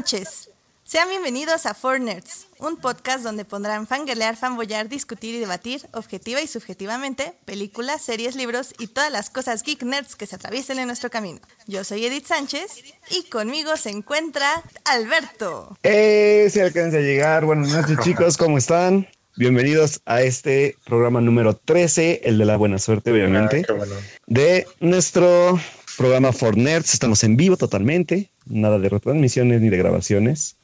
Buenas noches. Sean bienvenidos a Four Nerds, un podcast donde pondrán fangirlear, fanboyar, discutir y debatir, objetiva y subjetivamente, películas, series, libros y todas las cosas geek nerds que se atraviesen en nuestro camino. Yo soy Edith Sánchez y conmigo se encuentra Alberto. ¡Eh! Se alcanza a llegar. Buenas noches, chicos, ¿cómo están? Bienvenidos a este programa número 13, el de la buena suerte, obviamente, Ah, qué bueno. de nuestro programa For Nerds. Estamos en vivo totalmente, nada de retransmisiones ni de grabaciones.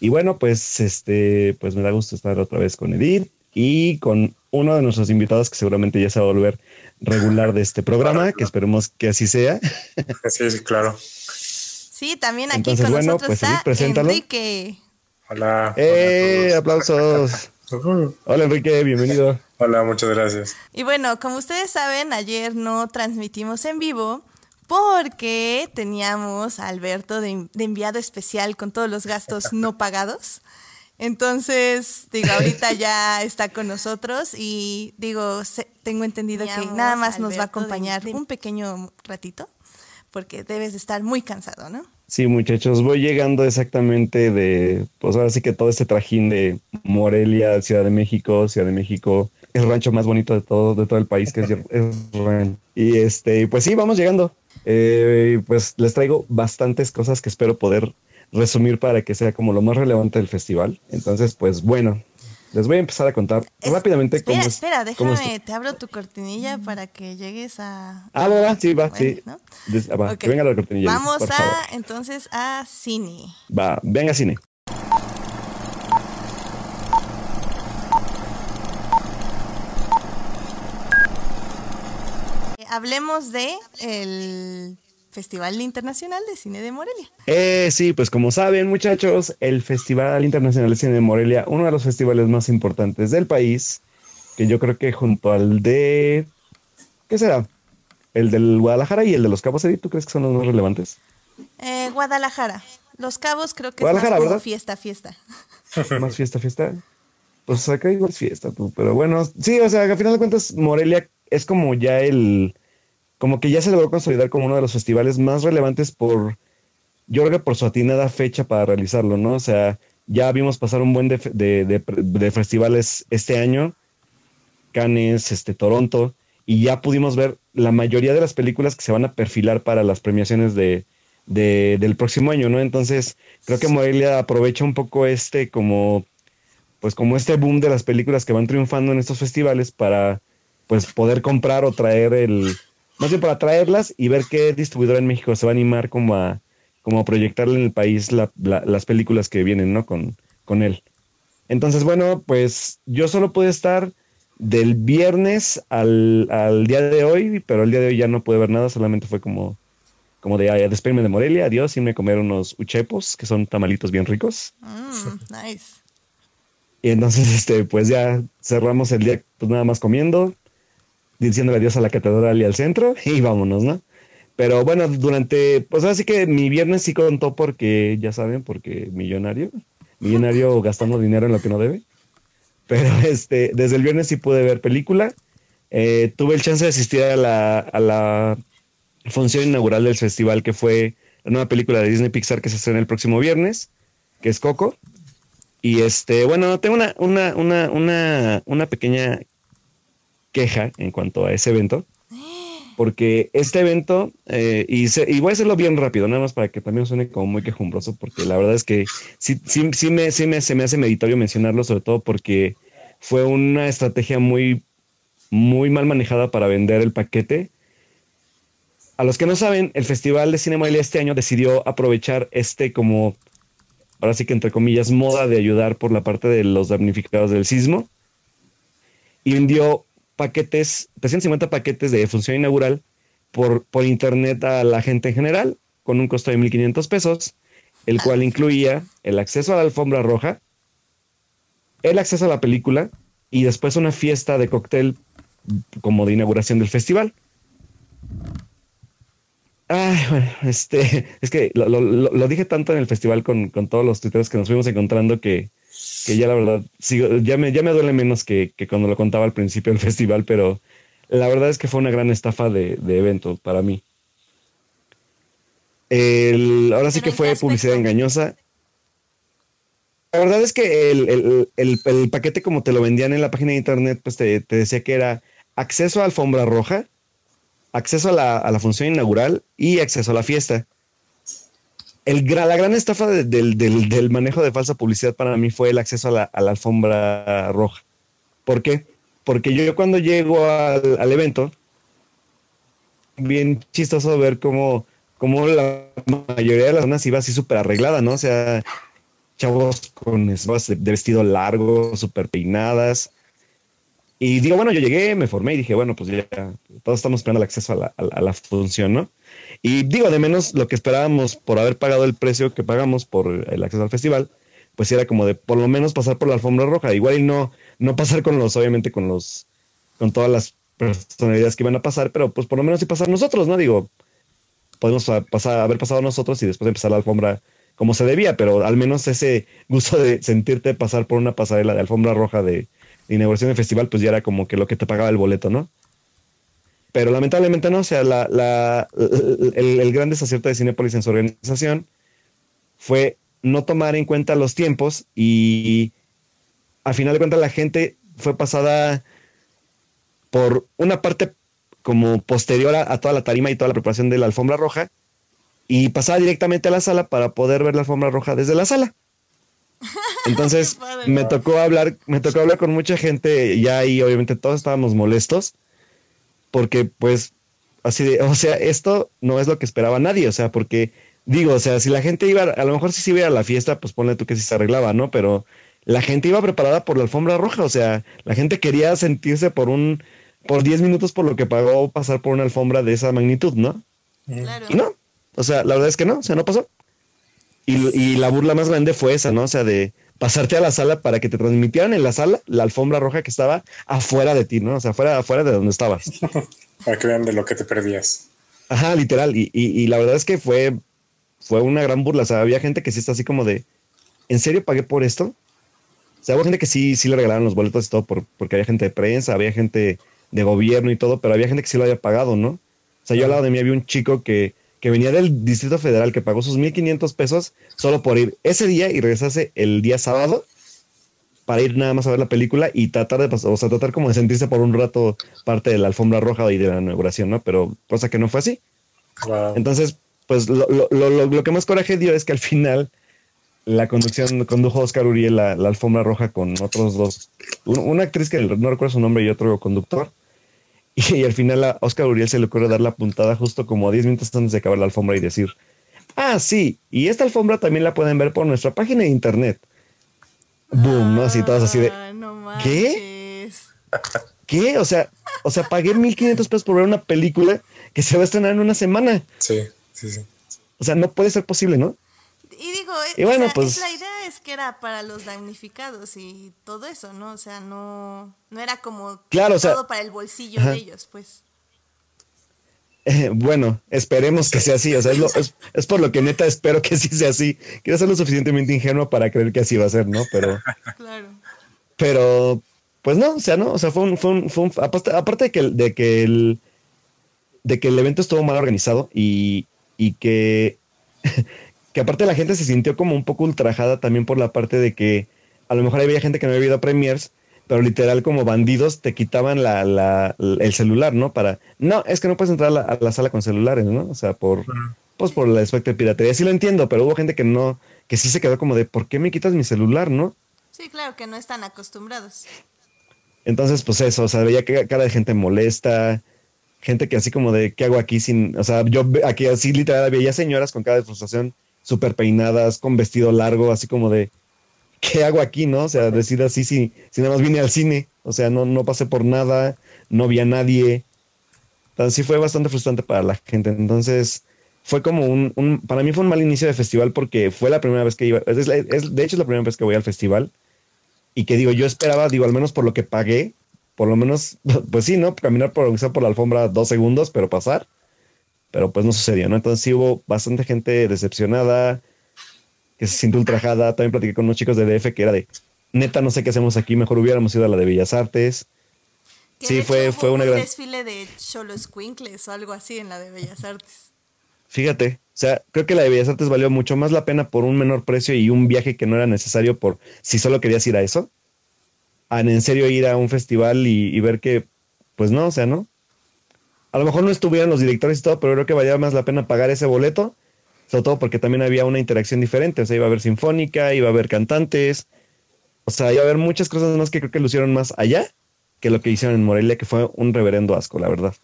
Y bueno, pues este, pues me da gusto estar otra vez con Edith y con uno de nuestros invitados que seguramente ya se va a volver regular de este programa, que esperemos que así sea. Sí, sí, claro. Sí, también aquí Entonces, con bueno, nosotros pues, está Edith, preséntalo. Enrique. Hola. ¡Eh! hola ¡Aplausos! Hola Enrique, bienvenido. Hola, muchas gracias. Y bueno, como ustedes saben, ayer no transmitimos en vivo porque teníamos a Alberto de, de enviado especial con todos los gastos no pagados. Entonces, digo, ahorita ya está con nosotros y digo, se- tengo entendido que nada más nos va a de- acompañar de- un pequeño ratito porque debes de estar muy cansado, ¿no? Sí, muchachos, voy llegando exactamente de, pues ahora sí que todo este trajín de Morelia, Ciudad de México, Ciudad de México, el rancho más bonito de todo, de todo el país, que es, es. Y este, pues sí, vamos llegando. Eh, pues les traigo bastantes cosas que espero poder resumir para que sea como lo más relevante del festival. Entonces, pues bueno, les voy a empezar a contar Es- rápidamente espera, cómo es- espera, cómo es- déjame, te abro tu cortinilla para que llegues a... Ah, va, va, sí, va, Bueno, sí. ¿no? Ah, va, Ok. que venga la cortinilla. Vamos por a, favor. entonces, a cine. Va, venga cine. Hablemos de el Festival Internacional de Cine de Morelia. Eh, sí, pues como saben, muchachos, el Festival Internacional de Cine de Morelia, uno de los festivales más importantes del país, que yo creo que junto al de. ¿Qué será? El del Guadalajara y el de los Cabos Edith, ¿tú crees que son los más relevantes? Eh, Guadalajara. Los Cabos creo que Guadalajara, es más fiesta, fiesta. Más fiesta, fiesta. Pues acá igual es fiesta, tú. Pero bueno, sí, o sea, al final de cuentas, Morelia es como ya el. Como que ya se logró consolidar como uno de los festivales más relevantes por. Yo creo que por su atinada fecha para realizarlo, ¿no? O sea, ya vimos pasar un buen de, de- festivales este año. Cannes, este, Toronto. Y ya pudimos ver la mayoría de las películas que se van a perfilar para las premiaciones de- del próximo año, ¿no? Entonces, creo que Morelia aprovecha un poco este como, pues como este boom de las películas que van triunfando en estos festivales para, pues, poder comprar o traer el, más bien para traerlas y ver qué distribuidora en México se va a animar como a, como a proyectarle en el país la- la- las películas que vienen, ¿no? Con, con él. Entonces, bueno, pues yo solo pude estar del viernes al, al día de hoy, pero el día de hoy ya no pude ver nada, solamente fue como, como de "Ay, despedirme de Morelia, adiós, irme a comer unos uchepos, que son tamalitos bien ricos. Mm, nice. Y entonces, este, pues ya cerramos el día, pues nada más comiendo, diciéndole adiós a la catedral y al centro, y vámonos, ¿no? Pero bueno, durante, pues así que mi viernes sí contó porque, ya saben, porque millonario, millonario gastando dinero en lo que no debe. Pero este, desde el viernes sí pude ver película. Eh, tuve el chance de asistir a la, a la función inaugural del festival, que fue la nueva película de Disney Pixar que se estrena el próximo viernes, que es Coco. Y este, bueno, tengo una, una, una, una, una pequeña queja en cuanto a ese evento. Porque este evento, eh, y, voy a hacerlo bien rápido, nada más para que también suene como muy quejumbroso, porque la verdad es que sí, sí, sí me, sí me, se me hace meritorio mencionarlo, sobre todo porque fue una estrategia muy, muy mal manejada para vender el paquete. A los que no saben, el Festival de Cine Morelia este año decidió aprovechar este como, ahora sí que entre comillas, moda de ayudar por la parte de los damnificados del sismo. Y vendió paquetes, 350 paquetes de función inaugural por, por internet a la gente en general, con un costo de 1.500 pesos, el cual incluía el acceso a la alfombra roja, el acceso a la película y después una fiesta de cóctel como de inauguración del festival. Ay, bueno, este, es que lo, lo- lo- lo dije tanto en el festival con, con todos los tuiteros que nos fuimos encontrando que, que ya la verdad, sigo, ya, me, ya me duele menos que, que cuando lo contaba al principio del festival, pero la verdad es que fue una gran estafa de, de evento para mí. El, ahora sí ¿Pero que fue publicidad engañosa. La verdad es que el, el- el- el paquete como te lo vendían en la página de internet, pues te, te decía que era acceso a alfombra roja, acceso a la, a la función inaugural y acceso a la fiesta. El, la gran estafa de- del, del- del manejo de falsa publicidad para mí fue el acceso a la, alfombra roja. ¿Por qué? Porque yo cuando llego al, al evento, bien chistoso ver cómo, cómo la mayoría de las zonas iba así súper arreglada, ¿no? O sea, chavos con esas de, vestido largo, súper peinadas. Y digo, bueno, yo llegué, me formé y dije, bueno, pues ya todos estamos esperando el acceso a la- a la función, ¿no? Y digo, de menos lo que esperábamos por haber pagado el precio que pagamos por el acceso al festival, pues era como de por lo menos pasar por la alfombra roja. Igual y no, no pasar con los, obviamente, con los, con todas las personalidades que iban a pasar, pero pues por lo menos sí pasar nosotros, ¿no? Digo, podemos pa- pasar, haber pasado nosotros y después empezar la alfombra como se debía, pero al menos ese gusto de sentirte pasar por una pasarela de alfombra roja de, de inauguración de festival, pues ya era como que lo que te pagaba el boleto, ¿no? Pero lamentablemente no, o sea, la, la- el, el gran desacierto de Cinepolis en su organización fue no tomar en cuenta los tiempos y a final de cuentas la gente fue pasada por una parte como posterior a, a toda la tarima y toda la preparación de la alfombra roja y pasaba directamente a la sala para poder ver la alfombra roja desde la sala. Entonces me tocó hablar, me tocó hablar con mucha gente ya ahí, obviamente todos estábamos molestos porque pues así de, o sea, esto no es lo que esperaba nadie, o sea, porque digo, o sea, si la gente iba, a lo mejor si se iba a la fiesta, pues ponle tú que sí se arreglaba, ¿no? Pero la gente iba preparada por la alfombra roja, o sea, la gente quería sentirse por un, por 10 minutos por lo que pagó pasar por una alfombra de esa magnitud, ¿no? Claro. Y no, o sea, la verdad es que no, o sea, no pasó. Y, y la burla más grande fue esa, ¿no? O sea, de pasarte a la sala para que te transmitieran en la sala la alfombra roja que estaba afuera de ti, ¿no? O sea, afuera, afuera de donde estabas. Para que vean de lo que te perdías. Ajá, literal. Y, y, y la verdad es que fue, fue una gran burla. O sea, había gente que sí está así como de, ¿en serio pagué por esto? O sea, hubo gente que sí, sí le regalaron los boletos y todo por, porque había gente de prensa, había gente de gobierno y todo, pero había gente que sí lo había pagado, ¿no? O sea, yo al lado de mí había un chico que, que venía del Distrito Federal que pagó sus 1.500 pesos solo por ir ese día y regresarse el día sábado para ir nada más a ver la película y tratar de pasar, o sea, tratar como de sentirse por un rato parte de la alfombra roja y de la inauguración, ¿no? Pero cosa que no fue así. Wow. Entonces, pues lo, lo, lo, lo- que más coraje dio es que al final la conducción condujo Oscar Uriel la, la alfombra roja con otros dos, un- una actriz que no recuerdo su nombre y otro conductor. Y, al final a Oscar Uriel se le ocurre dar la puntada justo como 10 minutos antes de acabar la alfombra y decir, ah, sí, y esta alfombra también la pueden ver por nuestra página de internet. Boom, ¿no? Así todas así de, Ah, no ¿Qué? ¿qué? O sea, o sea, pagué 1500 pesos por ver una película que se va a estrenar en una semana. Sí, sí, sí. O sea, no puede ser posible, ¿no? Y digo, Y bueno, sea, pues- es la idea es que era para los damnificados y todo eso, ¿no? O sea, no, no era como Claro, o sea- todo para el bolsillo Ajá. de ellos, pues. Eh, bueno, esperemos que sea así. O sea, es, lo- es- es por lo que neta espero que sí sea así. Quiero ser lo suficientemente ingenuo para creer que así va a ser, ¿no? Pero, Claro. pero, pues no, o sea, no, o sea, fue un, fue un, fue un- aparte, aparte de que, el- de que el, de que el evento estuvo mal organizado y, y que, que aparte la gente se sintió como un poco ultrajada también por la parte de que a lo mejor había gente que no había ido a premiers, pero literal como bandidos te quitaban la, la- el celular, ¿no? Para, no, es que no puedes entrar a la, a la sala con celulares, ¿no? O sea, por, pues por el aspecto de piratería. Sí lo entiendo, pero hubo gente que no, que sí se quedó como de, ¿por qué me quitas mi celular, no? Sí, claro que no están acostumbrados. Entonces, pues eso, o sea, veía que cara de gente molesta, gente que así como de, ¿qué hago aquí sin, o sea, yo aquí así literal veía señoras con cara de frustración, súper peinadas, con vestido largo, así como de, ¿qué hago aquí, no? O sea, decir así, si, si nada más vine al cine, o sea, no, no pasé por nada, no vi a nadie. Entonces sí fue bastante frustrante para la gente. Entonces fue como un, un- para mí fue un mal inicio de festival porque fue la primera vez que iba, es, de hecho es la primera vez que voy al festival y que digo, yo esperaba, digo, al menos por lo que pagué, por lo menos, pues sí, ¿no? Caminar por, por la alfombra dos segundos, pero pasar. Pero pues no sucedió, ¿no? Entonces sí hubo bastante gente decepcionada, que se sintió ultrajada. También platiqué con unos chicos de DF que era de, neta, no sé qué hacemos aquí, mejor hubiéramos ido a la de Bellas Artes. Sí, fue- fue una un gran- desfile de cholos quinkles o algo así en la de Bellas Artes. Fíjate, o sea, creo que la de Bellas Artes valió mucho más la pena por un menor precio y un viaje que no era necesario por si solo querías ir a eso, a en serio ir a un festival y, y ver que, pues no, o sea, no. A lo mejor no estuvieran los directores y todo, pero creo que valía más la pena pagar ese boleto, sobre todo porque también había una interacción diferente, o sea, iba a haber sinfónica, iba a haber cantantes, o sea, iba a haber muchas cosas más que creo que lucieron más allá que lo que hicieron en Morelia, que fue un reverendo asco, la verdad.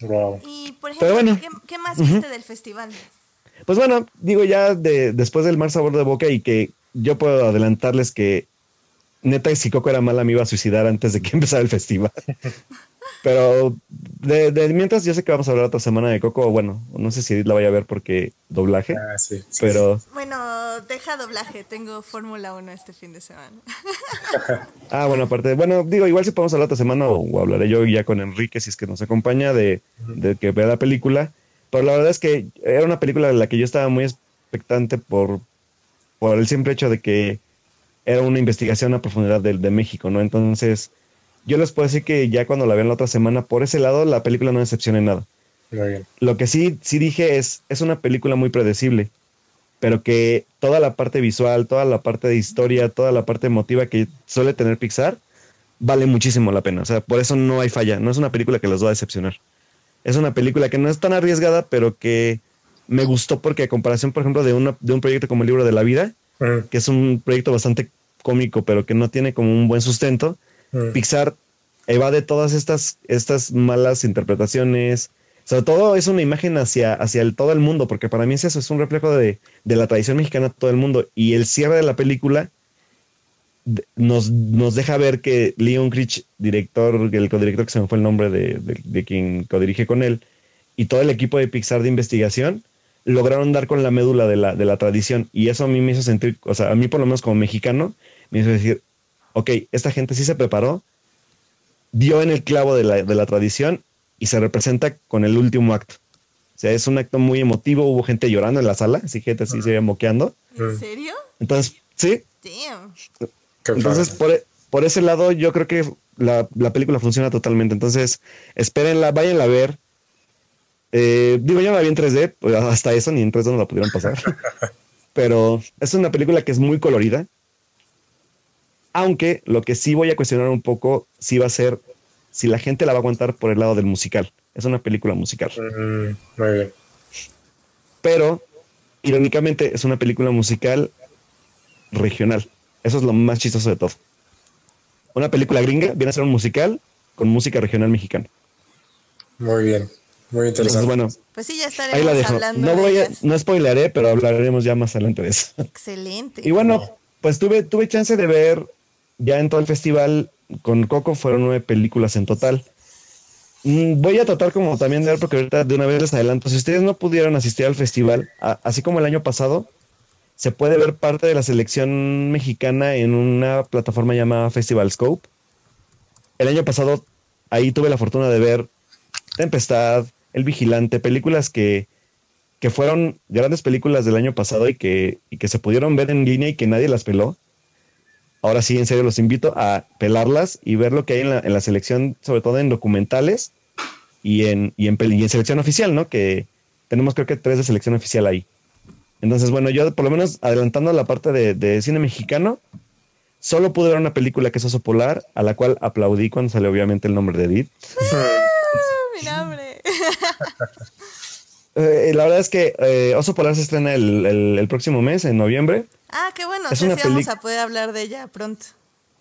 Wow. Y, por Pero ejemplo, bueno. ¿qué, qué más viste del festival? Pues bueno, digo ya de, después del mar sabor de boca y que yo puedo adelantarles que neta si Coco era mala me iba a suicidar antes de que empezara el festival. Pero de, de mientras yo sé que vamos a hablar otra semana de Coco, bueno, no sé si Edith la vaya a ver porque doblaje, Ah, sí. sí, pero Bueno, deja doblaje, tengo Fórmula 1 este fin de semana. ah, bueno, aparte, bueno, digo, igual si podemos hablar otra semana o, o hablaré yo ya con Enrique si es que nos acompaña de, de que vea la película. Pero la verdad es que era una película de la que yo estaba muy expectante por, por el simple hecho de que era una investigación a profundidad de, de México, ¿no? Entonces, yo les puedo decir que ya cuando la vean la otra semana, por ese lado, la película no decepciona en nada. Muy bien. Lo que sí, sí dije es, es una película muy predecible, pero que toda la parte visual, toda la parte de historia, toda la parte emotiva que suele tener Pixar, vale muchísimo la pena. O sea, por eso no hay falla. No es una película que los va a decepcionar. Es una película que no es tan arriesgada, pero que me gustó porque a comparación, por ejemplo, de, una, de un proyecto como el Libro de la Vida, que es un proyecto bastante cómico, pero que no tiene como un buen sustento, mm, Pixar evade todas estas, estas malas interpretaciones. Sobre todo es una imagen hacia, hacia todo el mundo, porque para mí es eso, es un reflejo de, de la tradición mexicana todo el mundo. Y el cierre de la película nos, nos deja ver que Leon Critch, director, el codirector que se me fue el nombre de, de- de quien codirige con él, y todo el equipo de Pixar de investigación, lograron dar con la médula de la, de la tradición. Y eso a mí me hizo sentir, o sea, a mí por lo menos como mexicano, me hizo decir, ok, esta gente sí se preparó, dio en el clavo de la, de la tradición y se representa con el último acto. O sea, es un acto muy emotivo, hubo gente llorando en la sala, así gente así se iba moqueando. ¿En serio? Entonces, sí, Damn. entonces por, por ese lado yo creo que la, la película funciona totalmente. Entonces, espérenla, váyanla a ver. Eh, digo, yo no la vi en 3D, pues, hasta eso ni en 3D no la pudieron pasar. Pero es una película que es muy colorida. Aunque lo que sí voy a cuestionar un poco, sí va a ser si la gente la va a aguantar por el lado del musical. Es una película musical. Mm, muy bien. Pero, irónicamente, es una película musical regional. Eso es lo más chistoso de todo. Una película gringa viene a ser un musical con música regional mexicana. Muy bien. Muy Entonces, interesante. bueno, Pues sí, ya ahí estaremos la dejo. hablando No de voy a, ellas. no spoilearé, pero hablaremos ya más adelante de eso. Excelente. Y bueno, pues tuve, tuve chance de ver ya en todo el festival con Coco, fueron nueve películas en total. Mm, Voy a tratar como también de ver, porque ahorita de una vez les adelanto, si ustedes no pudieron asistir al festival, así como el año pasado, se puede ver parte de la selección mexicana en una plataforma llamada Festival Scope. El año pasado ahí tuve la fortuna de ver Tempestad, El Vigilante, películas que, que fueron grandes películas del año pasado y que, y que se pudieron ver en línea y que nadie las peló. Ahora sí, en serio, los invito a pelarlas y ver lo que hay en la, en la selección, sobre todo en documentales y en, y, en, peli- y en selección oficial, ¿no? Que tenemos creo que tres de selección oficial ahí. Entonces, bueno, yo por lo menos adelantando la parte de, de cine mexicano, solo pude ver una película que es Oso Polar, a la cual aplaudí cuando salió obviamente el nombre de Edith. Mi nombre. Eh, la verdad es que eh, Oso Polar se estrena el, el- el próximo mes, en noviembre. Ah, qué bueno. Es una sí vamos a poder hablar de ella pronto.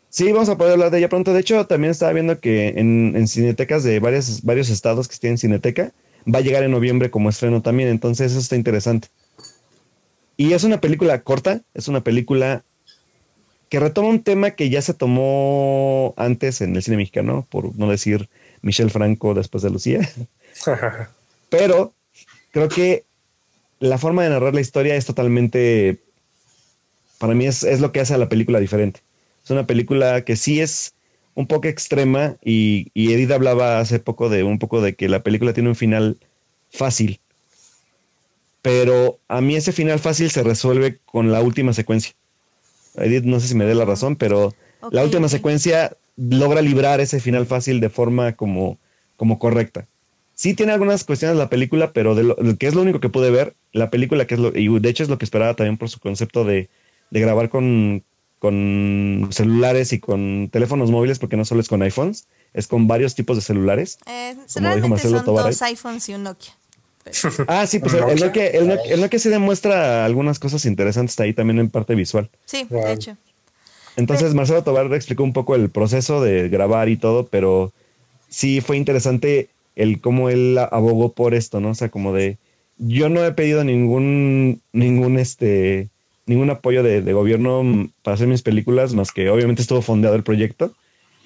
Sí, vamos a poder hablar de ella pronto. De hecho, también estaba viendo que en, en cinetecas de varios, varios estados que tienen cineteca, va a llegar en noviembre como estreno también. Entonces, eso está interesante. Y es una película corta, es una película que retoma un tema que ya se tomó antes en el cine mexicano, por no decir Michelle Franco después de Lucía. Pero creo que la forma de narrar la historia es totalmente, para mí es, es lo que hace a la película diferente. Es una película que sí es un poco extrema y, y Edith hablaba hace poco de un poco de que la película tiene un final fácil. Pero a mí ese final fácil se resuelve con la última secuencia. Edith, no sé si me dé la razón, pero la última secuencia logra librar ese final fácil de forma como, como correcta. Sí tiene algunas cuestiones la película, pero de lo, que es lo único que pude ver, la película que es lo, y de hecho es lo que esperaba también por su concepto de, de grabar con, con celulares y con teléfonos móviles, porque no solo es con iPhones, es con varios tipos de celulares. Eh, son dos iPhones y un Nokia. Ah, sí, pues el, Nokia, el, Nokia, sí demuestra algunas cosas interesantes ahí también en parte visual. Sí, de hecho. Entonces Marcelo Tobar explicó un poco el proceso de grabar y todo, pero sí fue interesante el cómo él abogó por esto, ¿no? O sea, como de yo no he pedido ningún ningún este ningún apoyo de, gobierno para hacer mis películas, más que obviamente estuvo fondeado el proyecto,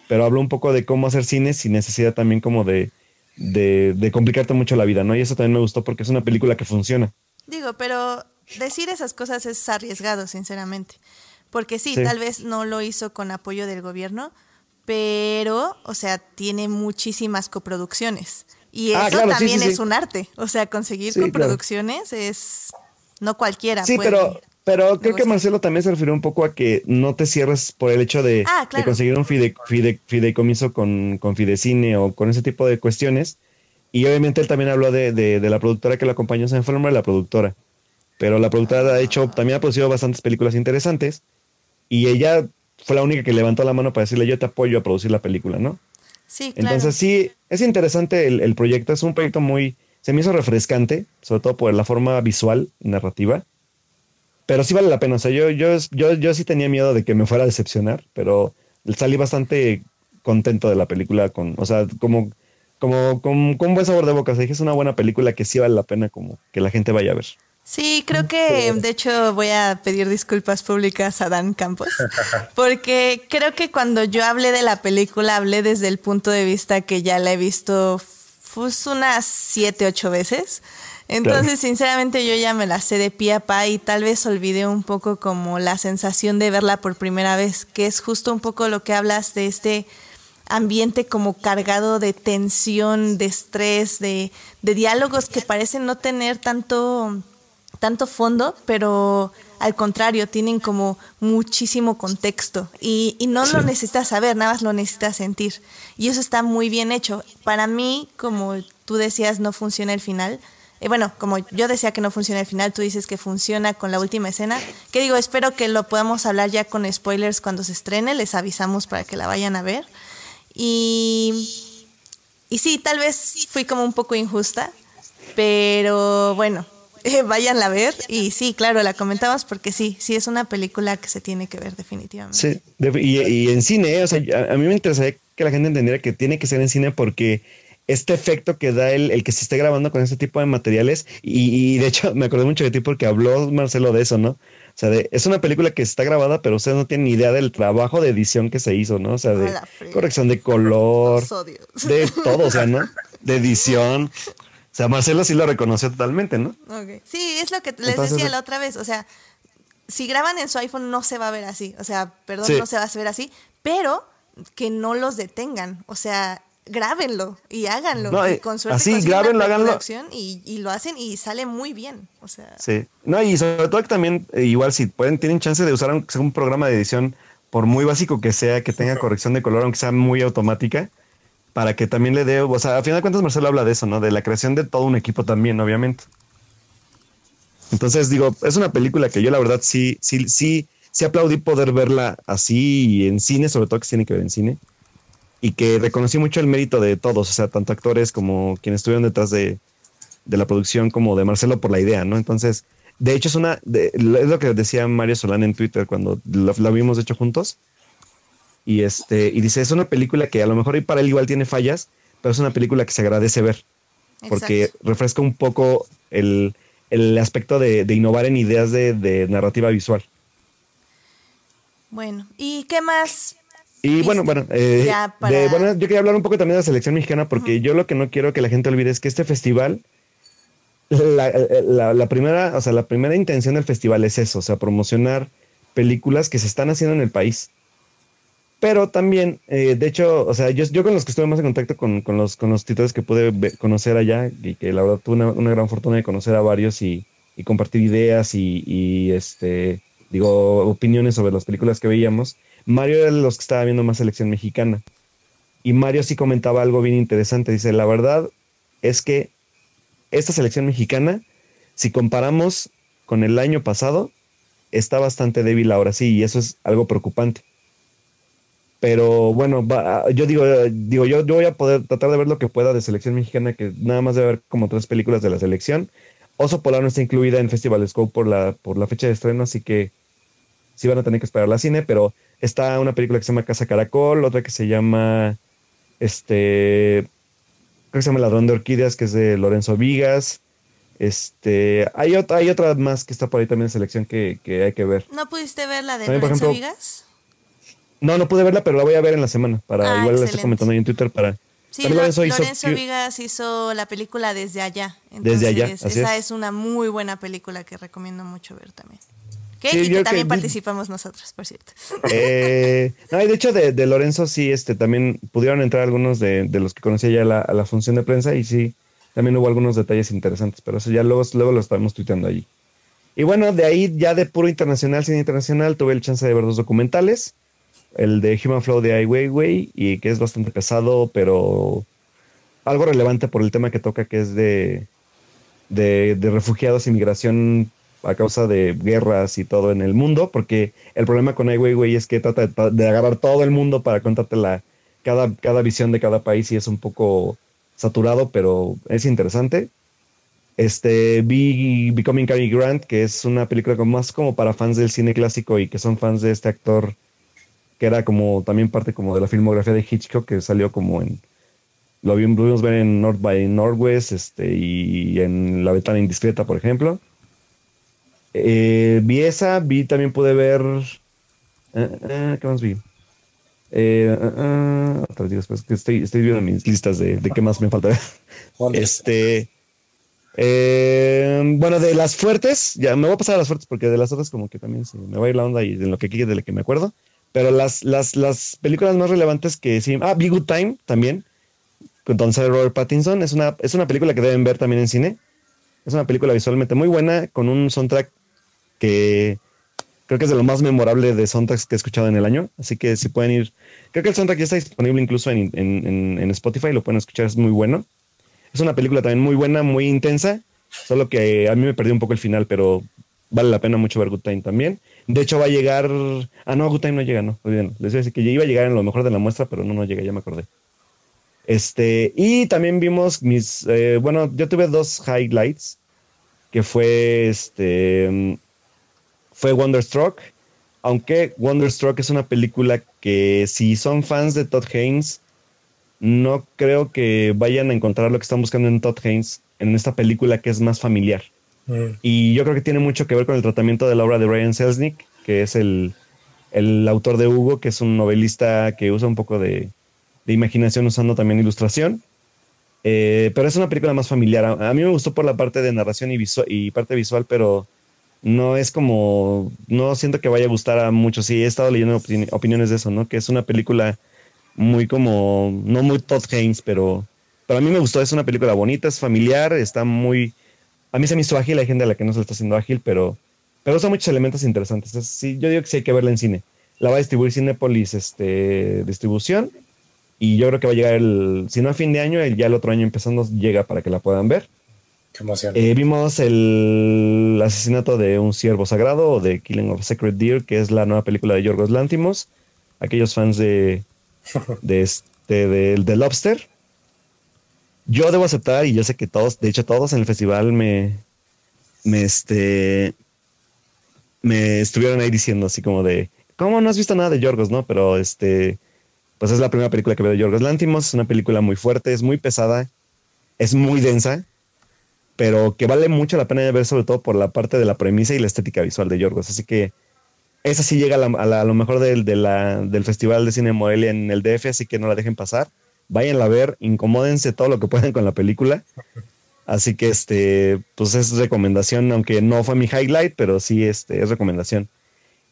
pero habló un poco de cómo hacer cine sin necesidad también como de, de, complicarte mucho la vida, ¿no? Y eso también me gustó porque es una película que funciona. Digo, pero decir esas cosas es arriesgado, sinceramente. Porque sí, tal vez no lo hizo con apoyo del gobierno, pero, o sea, tiene muchísimas coproducciones. Y ah, eso también es un arte. O sea, conseguir coproducciones es no cualquiera. Sí, pero, pero creo que Marcelo también se refirió un poco a que no te cierres por el hecho de, ah, conseguir un fideicomiso con, con Fidecine o con ese tipo de cuestiones. Y obviamente él también habló de, la productora que lo acompañó, se me la productora. Pero la productora ha hecho, también ha producido bastantes películas interesantes. Y ella fue la única que levantó la mano para decirle yo te apoyo a producir la película, ¿no? Sí, claro. Entonces sí, es interesante el, el proyecto. Es un proyecto muy, se me hizo refrescante, sobre todo por la forma visual y narrativa pero sí vale la pena. O sea, yo, yo, yo, yo sí tenía miedo de que me fuera a decepcionar, pero salí bastante contento de la película, con, o sea, como, como, con, un buen sabor de boca. O sea, dije, es una buena película que sí vale la pena como que la gente vaya a ver. Sí, creo que de hecho voy a pedir disculpas públicas a Dan Campos, porque creo que cuando yo hablé de la película hablé desde el punto de vista que ya la he visto pues, unas siete, ocho veces. Entonces, sinceramente, yo ya me la sé de pie a pa y tal vez olvidé un poco como la sensación de verla por primera vez, que es justo un poco lo que hablas de este ambiente como cargado de tensión, de estrés, de, de diálogos que parecen no tener tanto, tanto fondo, pero al contrario, tienen como muchísimo contexto y, y no lo necesitas saber, nada más lo necesitas sentir. Y eso está muy bien hecho. Para mí, como tú decías, no funciona el final eh, bueno, como yo decía que no funciona el final, tú dices que funciona con la última escena. Que digo, espero que lo podamos hablar ya con spoilers cuando se estrene, les avisamos para que la vayan a ver. Y, y sí, tal vez fui como un poco injusta, pero bueno, eh, váyanla a ver. Y sí, claro, la comentamos porque sí, sí es una película que se tiene que ver definitivamente. Sí, y, en cine, eh, o sea, a, a mí me interesaría que la gente entendiera que tiene que ser en cine porque este efecto que da el, el, que se esté grabando con este tipo de materiales. Y, de hecho, me acordé mucho de ti porque habló Marcelo de eso, ¿no? O sea, de, es una película que está grabada, pero ustedes no tienen ni idea del trabajo de edición que se hizo, ¿no? O sea, de corrección de color, de todo, o sea, ¿no? De edición. O sea, Marcelo sí lo reconoció totalmente, ¿no? Sí, es lo que les decía la otra vez. O sea, si graban en su iPhone no se va a ver así. O sea, perdón, no se va a ver así, pero que no los detengan. O sea, grábenlo y háganlo. y con suerte así, grábenlo, háganlo. Y, y, lo hacen y sale muy bien. O sea. Sí. No, y sobre todo que también, eh, igual si pueden, tienen chance de usar un, programa de edición, por muy básico que sea, que tenga corrección de color, aunque sea muy automática, para que también le dé, o sea, a final de cuentas Marcelo habla de eso, ¿no? De la creación de todo un equipo también, obviamente. Entonces, digo, es una película que yo la verdad sí, sí, sí, sí aplaudí poder verla así en cine, sobre todo que tiene que ver en cine y que reconocí mucho el mérito de todos, o sea, tanto actores como quienes estuvieron detrás de, la producción como de Marcelo por la idea, ¿no? Entonces, de hecho es una, es lo que decía Mario Solán en Twitter cuando la vimos hecho juntos. Y este, y dice, es una película que a lo mejor para él igual tiene fallas, pero es una película que se agradece ver. Porque refresca un poco el, aspecto de, innovar en ideas de, de narrativa visual. Bueno, ¿y qué más y bueno, bueno, eh, bueno, yo quería hablar un poco también de la selección mexicana porque yo lo que no quiero que la gente olvide es que este festival, la, primera, o sea, la primera intención del festival es eso, o sea, promocionar películas que se están haciendo en el país. Pero también, eh, de hecho, o sea, yo, yo con los que estuve más en contacto con, con los, con los títulos que pude conocer allá, y que la verdad tuve una, gran fortuna de conocer a varios y, y compartir ideas y, y, este, digo, opiniones sobre las películas que veíamos Mario era de los que estaba viendo más selección mexicana. Y Mario sí comentaba algo bien interesante. Dice, la verdad, es que esta selección mexicana, si comparamos con el año pasado, está bastante débil ahora sí, y eso es algo preocupante. Pero bueno, yo digo, digo yo, yo voy a poder tratar de ver lo que pueda de selección mexicana, que nada más de ver como tres películas de la selección. Oso Polar no está incluida en Festival Scope por la, por la fecha de estreno, así que sí van a tener que esperar la cine, pero está una película que se llama Casa Caracol, otra que se llama este creo que se llama Ladrón de Orquídeas, que es de Lorenzo Vigas. Este, hay otra, hay otra más que está por ahí también en selección que, hay que ver. ¿No pudiste ver la de Lorenzo Vigas? No, no pude verla, pero la voy a ver en la semana. Para ah, igual la estoy comentando ahí en Twitter para. Sí, Lorenzo, Vigas hizo la película Desde Allá. Desde Allá. esa es. una muy buena película que recomiendo mucho ver también y que también participamos nosotros, por cierto. Eh, no, de hecho, de, Lorenzo sí, este, también pudieron entrar algunos de, los que conocía ya la, a la función de prensa y sí, también hubo algunos detalles interesantes, pero eso ya luego, luego lo estábamos tuiteando allí. Y bueno, de ahí ya de puro internacional, cine internacional, tuve el chance de ver dos documentales. El de Human Flow de Ai Weiwei, y que es bastante pesado, pero algo relevante por el tema que toca, que es de, de, refugiados, inmigración a causa de guerras y todo en el mundo, porque el problema con Ai Weiwei es que trata de, agarrar todo el mundo para contarte la, cada, cada visión de cada país y es un poco saturado, pero es interesante. Este, vi Becoming Cary Grant, que es una película más como para fans del cine clásico y que son fans de este actor, que era como también parte como de la filmografía de Hitchcock, que salió como en, lo vimos ver en North by Northwest, este, y en La Ventana Indiscreta, por ejemplo. Eh, vi esa, vi también pude ver. Eh, eh, ¿Qué más vi? Pues, estoy, estoy viendo mis listas de, de qué más me falta. este. bueno, de las fuertes, ya me voy a pasar a las fuertes porque de las otras, como que también se me va a ir la onda y de lo que quiere, de lo que me acuerdo. Pero las, las, las películas más relevantes que sí. Ah, Big Good Time también, Don Robert Pattinson. Es una, es una película que deben ver también en cine. Es una película visualmente muy buena, con un soundtrack que creo que es de lo más memorable de soundtracks que he escuchado en el año. Así que si pueden ir, creo que el soundtrack ya está disponible incluso en, en, Spotify, lo pueden escuchar, es muy bueno. Es una película también muy buena, muy intensa, solo que a mí me perdí un poco el final, pero vale la pena mucho ver Good Time también. De hecho, va a llegar. Ah, no, Good no llega, no. Les voy a decir que iba a llegar en lo mejor de la muestra, pero no, no llega, ya me acordé. Este, y también vimos mis. Eh, bueno, yo tuve dos highlights, que fue este fue Wonderstruck. Aunque Wonderstruck es una película que si son fans de Todd Haynes, no creo que vayan a encontrar lo que están buscando en Todd Haynes en esta película que es más familiar. Mm. Y yo creo que tiene mucho que ver con el tratamiento de la obra de Ryan Selznick, que es el, autor de Hugo, que es un novelista que usa un poco de, imaginación usando también ilustración. Eh, pero es una película más familiar. A, mí me gustó por la parte de narración y, y parte visual, pero no es como, no siento que vaya a gustar a muchos. Sí, he estado leyendo opiniones de eso, ¿no? Que es una película muy como, no muy Todd Haynes, pero, pero a mí me gustó. Es una película bonita, es familiar, está muy, a mí se me hizo ágil, hay gente a la que no se le está haciendo ágil, pero, pero usa muchos elementos interesantes. sí, yo digo que sí hay que verla en cine. La va a distribuir Cinepolis, este, distribución. Y yo creo que va a llegar el, si no a fin de año, ya el otro año empezando llega para que la puedan ver. Eh, vimos el asesinato de un ciervo sagrado o de Killing of a Sacred Deer, que es la nueva película de Yorgos Lantimos. Aquellos fans de, de este, de, Lobster. Yo debo aceptar, y yo sé que todos, de hecho, todos en el festival me, este, me estuvieron ahí diciendo así como de, ¿cómo no has visto nada de Yorgos, no? Pero este, pues es la primera película que veo de Yorgos Lantimos. Es una película muy fuerte, es muy pesada, es muy densa pero que vale mucho la pena ver sobre todo por la parte de la premisa y la estética visual de Yorgos. Así que esa sí llega a, lo mejor del, del Festival de Cine Morelia en el DF, así que no la dejen pasar. Váyanla a ver, incomódense todo lo que puedan con la película. Así que este, pues es recomendación, aunque no fue mi highlight, pero sí este, es recomendación.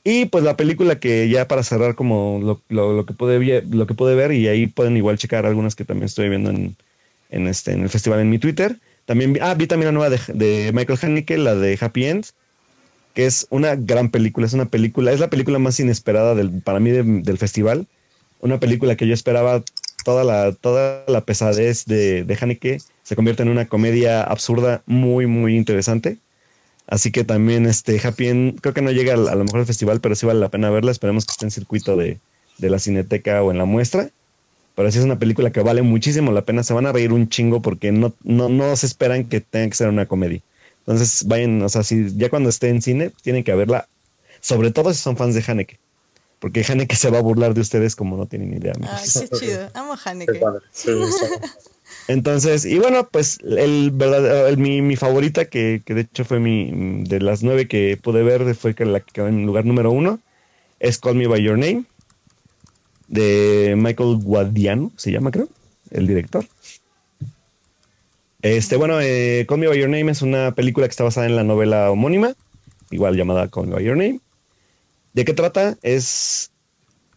Y pues la película que ya para cerrar como lo, que pude, lo que pude ver, y ahí pueden igual checar algunas que también estoy viendo en, en, este, en el festival en mi Twitter. También vi, ah, vi también la nueva de, Michael Haneke, la de Happy End, que es una gran película, es una película, es la película más inesperada del, para mí del festival. Una película que yo esperaba toda la, toda la pesadez de, de Haneke, se convierte en una comedia absurda muy, muy interesante. Así que también este Happy creo que no llega a, lo mejor al festival, pero sí vale la pena verla. Esperemos que esté en circuito de, de la cineteca o en la muestra. Pero sí es una película que vale muchísimo la pena. Se van a reír un chingo porque no, no, no se esperan que tenga que ser una comedia. Entonces vayan, o sea, si ya cuando esté en cine, tienen que verla. Sobre todo si son fans de Haneke. Porque Haneke se va a burlar de ustedes como no tienen idea. Ay, qué chido. Amo Haneke. Entonces, y bueno, pues el verdad, mi, mi favorita, que, que, de hecho fue mi, de las nueve que pude ver, fue que la que quedó en lugar número uno, es Call Me By Your Name, de Michael Guadiano, se llama creo, el director. Este, bueno, eh, Call Me By Your Name es una película que está basada en la novela homónima, igual llamada Call Me By Your Name. ¿De qué trata? Es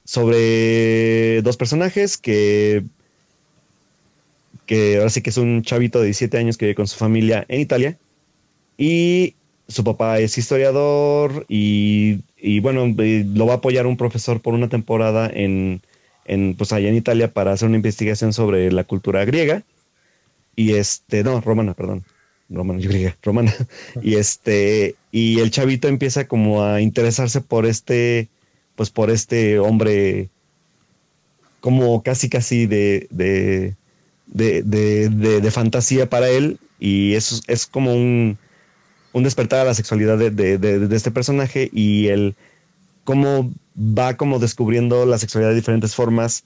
sobre dos personajes que ahora sí que es un chavito de 17 años que vive con su familia en Italia. Y su papá es historiador y, bueno, lo va a apoyar un profesor por una temporada en, en, pues allá en Italia para hacer una investigación sobre la cultura griega. Y este, no, romana, perdón, romana, yo griega, romana. Y este, y el chavito empieza como a interesarse por este, pues por este hombre como casi casi de, de de, de, de, fantasía para él. Y eso es como un, un despertar a la sexualidad de, este personaje. Y el cómo va como descubriendo la sexualidad de diferentes formas.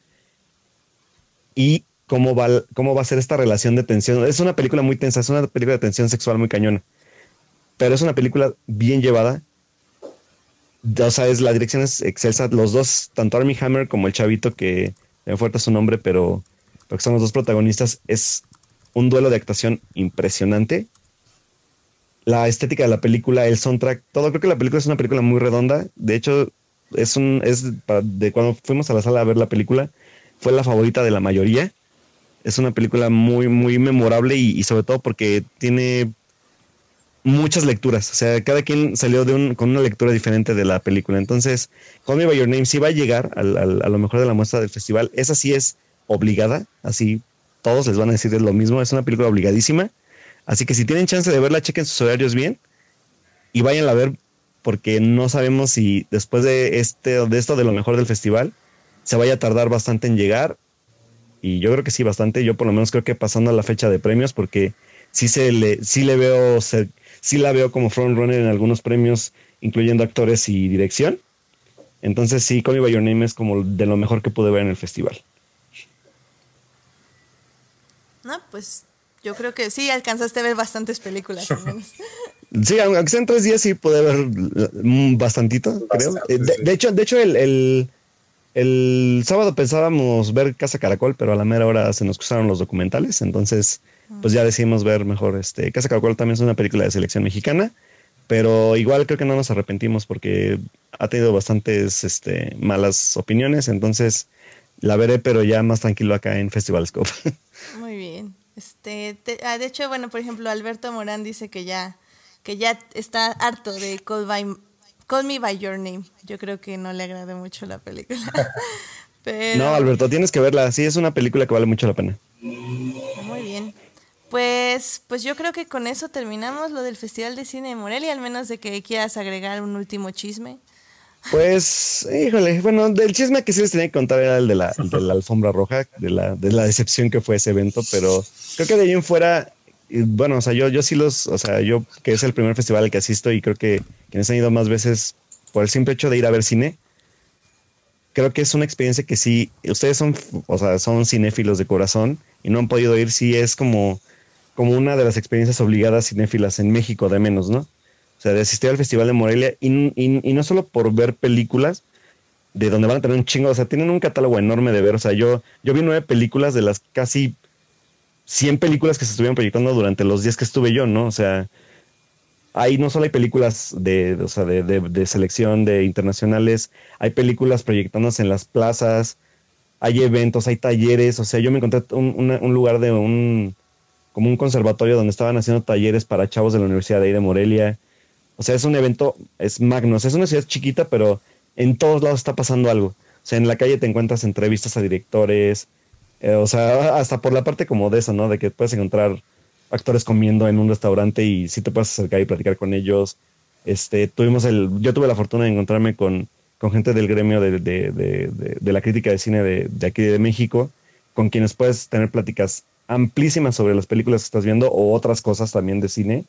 Y cómo va, cómo va a ser esta relación de tensión. Es una película muy tensa, es una película de tensión sexual muy cañona, pero es una película bien llevada. O sea, es, la dirección es excelsa. Los dos, tanto Army Hammer como el chavito que me fuerte su nombre, pero porque son los dos protagonistas, es un duelo de actuación impresionante. La estética de la película, el soundtrack, todo, creo que la película es una película muy redonda. De hecho, es un, es de cuando fuimos a la sala a ver la película, fue la favorita de la mayoría. Es una película muy, muy memorable y, sobre todo porque tiene muchas lecturas. O sea, cada quien salió de un, con una lectura diferente de la película. Entonces, Call Me By Your Name sí va a llegar a lo mejor de la muestra del festival. Esa sí es obligada, así todos les van a decir lo mismo, es una película obligadísima. Así que si tienen chance de verla, chequen sus horarios bien y vayan a ver porque no sabemos si después de este de esto de lo mejor del festival se vaya a tardar bastante en llegar y yo creo que sí bastante, yo por lo menos creo que pasando a la fecha de premios porque sí se le sí le veo sí la veo como frontrunner en algunos premios incluyendo actores y dirección. Entonces sí, Call Me By Your Name es como de lo mejor que pude ver en el festival. No, pues yo creo que sí, alcanzaste a ver bastantes películas. sí, aunque sean tres días, sí pude ver mm, bastantito, creo. Eh, de, hecho, de hecho el, el, sábado pensábamos ver Casa Caracol, pero a la mera hora se nos cruzaron los documentales, entonces pues ya decidimos ver mejor este Casa Caracol también es una película de selección mexicana, pero igual creo que no nos arrepentimos porque ha tenido bastantes este, malas opiniones, entonces la veré, pero ya más tranquilo acá en Festival Scope. Muy bien. Este, ah, de hecho, bueno, por ejemplo, Alberto Morán dice que ya, que ya está harto de Call, Me By Your Name. Yo creo que no le agrade mucho la película. No, Alberto, tienes que verla. Sí, es una película que vale mucho la pena. Muy bien. Pues, pues yo creo que con eso terminamos lo del Festival de Cine de Morelia, al menos de que quieras agregar un último chisme. Pues, híjole, bueno, del chisme que sí les tenía que contar era el de la, de la alfombra roja, de la, de la decepción que fue ese evento, pero creo que de ahí en fuera, bueno, o sea, yo, yo sí los, o sea, yo que es el primer festival al que asisto y creo que quienes han ido más veces por el simple hecho de ir a ver cine, creo que es una experiencia que sí, ustedes son, o sea, son cinéfilos de corazón y no han podido ir, sí es como, como una de las experiencias obligadas cinéfilas en México, de menos, ¿no? O sea, de asistir al Festival de Morelia y, no solo por ver películas de donde van a tener un chingo, o sea, tienen un catálogo enorme de ver. O sea, yo, yo vi nueve películas de las casi 100 películas que se estuvieron proyectando durante los días que estuve yo, ¿no? O sea, ahí no solo hay películas de, o sea, de, de, selección de internacionales, hay películas proyectándose en las plazas, hay eventos, hay talleres, o sea, yo me encontré un, un lugar de un, como un conservatorio donde estaban haciendo talleres para chavos de la Universidad de ahí de Morelia. O sea, es un evento, es magno. es una ciudad chiquita, pero en todos lados está pasando algo. O sea, en la calle te encuentras entrevistas a directores. Eh, o sea, hasta por la parte como de eso, ¿no? De que puedes encontrar actores comiendo en un restaurante y sí te puedes acercar y platicar con ellos. Este, tuvimos el, yo tuve la fortuna de encontrarme con, con gente del gremio de, de, de, de la crítica de cine de, aquí de México, con quienes puedes tener pláticas amplísimas sobre las películas que estás viendo o otras cosas también de cine.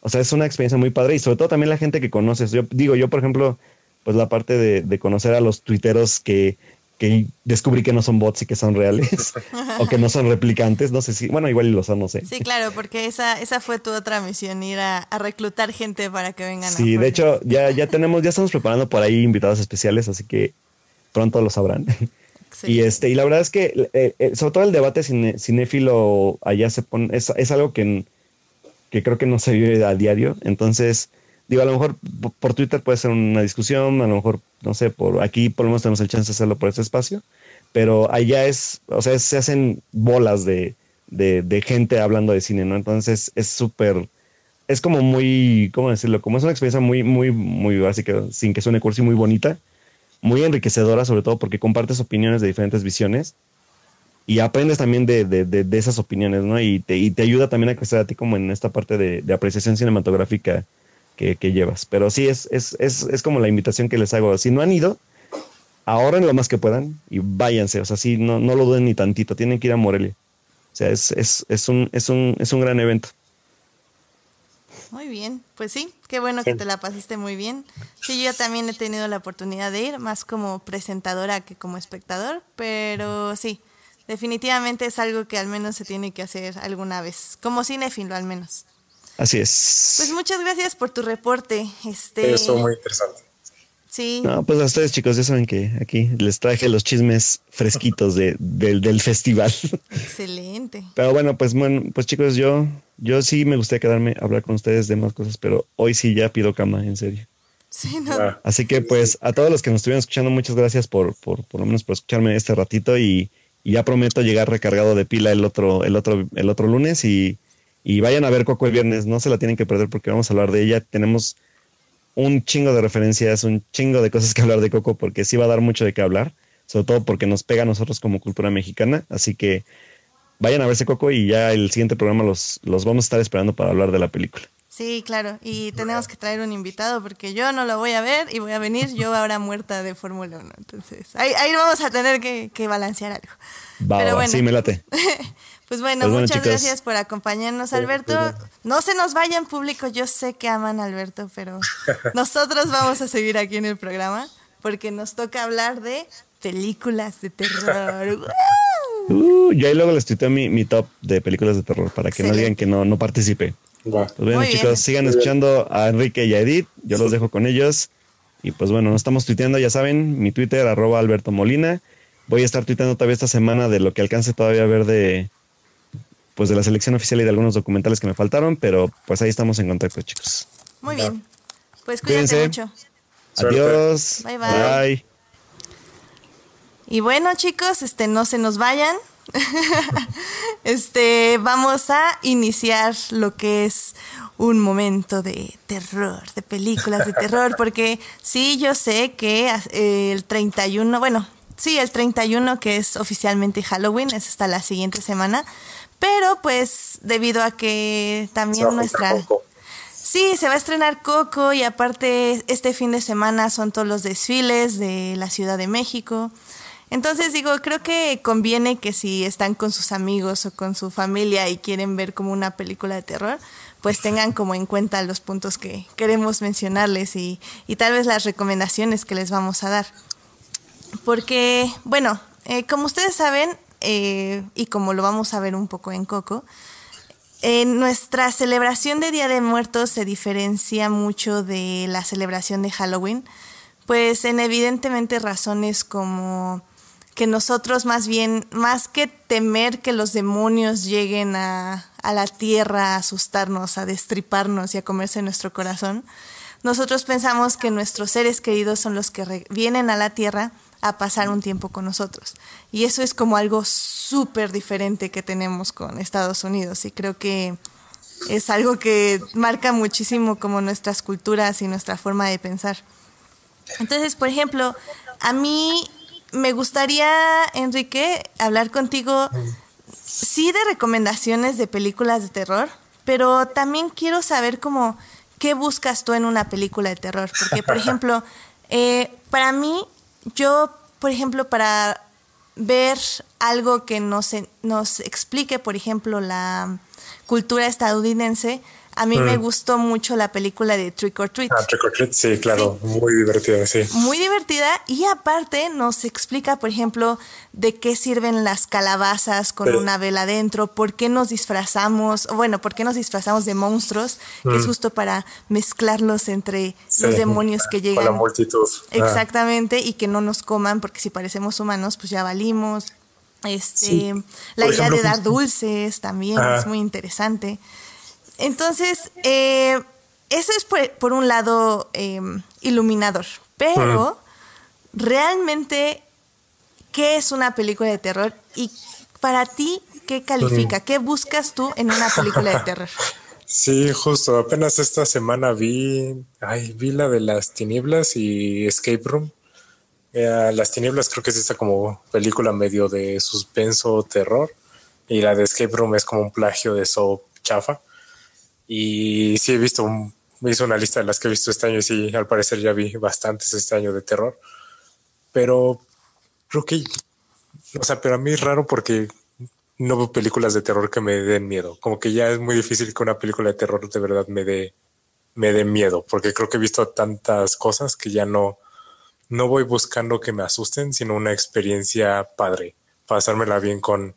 O sea, es una experiencia muy padre y sobre todo también la gente que conoces. Yo digo, yo por ejemplo, pues la parte de, conocer a los tuiteros que que descubrí que no son bots y que son reales o que no son replicantes, no sé si, bueno, igual y lo son, no sé. Sí, claro, porque esa, esa fue tu otra misión, ir a, reclutar gente para que vengan. Sí, de hecho, ya, ya tenemos, ya estamos preparando por ahí invitados especiales, así que pronto lo sabrán. Y este, y la verdad es que, eh, eh, sobre todo el debate cinéfilo allá se pone, es, es algo que, que creo que no se vive a diario, entonces Digo, a lo mejor por Twitter puede ser una discusión, a lo mejor, no sé, por aquí por lo menos tenemos el chance de hacerlo por este espacio, pero allá es, o sea, se hacen bolas de, de, gente hablando de cine, ¿no? Entonces es súper, es como muy, ¿cómo decirlo? Como es una experiencia muy, muy, muy básica, sin que suene cursi, muy bonita, muy enriquecedora, sobre todo porque compartes opiniones de diferentes visiones y aprendes también de, de, de, esas opiniones, ¿no? Y te, y te ayuda también a crecer a ti como en esta parte de, apreciación cinematográfica que, llevas. Pero sí, es, es, es, es, como la invitación que les hago. Si no han ido, ahorren lo más que puedan y váyanse. O sea, sí, no, no lo duden ni tantito. Tienen que ir a Morelia. O sea, es, es, es, un, es, un, es un gran evento. Muy bien, pues sí, qué bueno que te la pasaste muy bien. Sí, yo también he tenido la oportunidad de ir, más como presentadora que como espectador, pero sí, definitivamente es algo que al menos se tiene que hacer alguna vez, como cinéfilo al menos. Así es. Pues muchas gracias por tu reporte. Este... Eso muy interesante. Sí. No, pues a ustedes chicos, ya saben que aquí les traje los chismes fresquitos de, del, festival. Excelente. Pero bueno, pues bueno, pues chicos, yo, yo sí me gustaría quedarme a hablar con ustedes de más cosas, pero hoy sí ya pido cama, en serio. Sí, no. Así que pues a todos los que nos estuvieron escuchando, muchas gracias por, por, por lo menos por escucharme este ratito y, y ya prometo llegar recargado de pila el otro, el otro, el otro lunes y y vayan a ver Coco el viernes, no se la tienen que perder porque vamos a hablar de ella. Tenemos un chingo de referencias, un chingo de cosas que hablar de Coco porque sí va a dar mucho de qué hablar, sobre todo porque nos pega a nosotros como cultura mexicana. Así que vayan a verse Coco y ya el siguiente programa los, los vamos a estar esperando para hablar de la película. Sí, claro, y tenemos que traer un invitado porque yo no lo voy a ver y voy a venir yo ahora muerta de Fórmula 1. Entonces, ahí, ahí vamos a tener que, balancear algo. Pero bueno. sí, me late. Pues bueno, pues muchas gracias por acompañarnos, Alberto. No se nos vayan público, yo sé que aman a Alberto, pero nosotros vamos a seguir aquí en el programa porque nos toca hablar de películas de terror. uh, yo ahí luego les tuiteo mi, mi top de películas de terror para que no digan que no, no participe. Pues bueno, chicos, sigan escuchando a Enrique y a Edith. Yo los dejo con ellos. Y pues bueno, nos estamos tuiteando, ya saben, mi Twitter, arroba Alberto Molina. Voy a estar tuiteando todavía esta semana de lo que alcance todavía a ver de, pues de la selección oficial y de algunos documentales que me faltaron, pero pues ahí estamos en contacto, chicos. Muy bien. Pues cuídense mucho. Adiós. Bye, bye Y bueno, chicos, este no se nos vayan. este, vamos a iniciar lo que es un momento de terror, de películas de terror, porque sí, yo sé que eh, el 31, bueno, sí, el 31 que es oficialmente Halloween, es hasta la siguiente semana, pero pues debido a que también nuestra... Sí, se va a estrenar Coco y aparte este fin de semana son todos los desfiles de la Ciudad de México. Entonces digo, creo que conviene que si están con sus amigos o con su familia y quieren ver como una película de terror, pues tengan como en cuenta los puntos que queremos mencionarles y, y tal vez las recomendaciones que les vamos a dar. Porque, bueno, eh, como ustedes saben, eh, y como lo vamos a ver un poco en Coco, en nuestra celebración de Día de Muertos se diferencia mucho de la celebración de Halloween, pues en evidentemente razones como que nosotros más bien, más que temer que los demonios lleguen a, a la tierra a asustarnos, a destriparnos y a comerse nuestro corazón, nosotros pensamos que nuestros seres queridos son los que vienen a la tierra a pasar un tiempo con nosotros. Y eso es como algo súper diferente que tenemos con Estados Unidos y creo que es algo que marca muchísimo como nuestras culturas y nuestra forma de pensar. Entonces, por ejemplo, a mí me gustaría, Enrique, hablar contigo sí de recomendaciones de películas de terror, pero también quiero saber cómo, qué buscas tú en una película de terror. Porque, por ejemplo, eh, para mí, yo, por ejemplo, para ver algo que nos, nos explique, por ejemplo, la cultura estadounidense, a mí me mm. gustó mucho la película de Trick or Treat. Ah, Trick or Treat, sí, claro, muy divertida, sí. Muy divertida y aparte nos explica, por ejemplo, de qué sirven las calabazas con una vela adentro, por qué nos disfrazamos, bueno, por qué nos disfrazamos de monstruos, que es mm. justo para mezclarlos entre los demonios que llegan. Con la multitud. Ah. Exactamente, y que no nos coman, porque si parecemos humanos, pues ya valimos. Este, la idea de dar dulces también es muy interesante. Entonces, eh, eso es por, un lado em, iluminador, pero realmente, ¿qué es una película de terror? Y para ti, ¿qué califica? ¿Qué buscas tú en una película de terror? Sí, justo. Apenas esta semana vi, ay, vi la de las tinieblas y Escape Room. Eh, las tinieblas creo que es esta como película medio de suspenso terror y la de Escape Room es como un plagio de So chafa. Y sí he visto, me hizo una lista de las que he visto este año y sí, al parecer ya vi bastantes este año de terror. Pero creo que, o sea, pero a mí es raro porque no veo películas de terror que me den miedo. Como que ya es muy difícil que una película de terror de verdad me dé, me dé miedo, porque creo que he visto tantas cosas que ya no, no voy buscando que me asusten, sino una experiencia padre, pasármela bien con,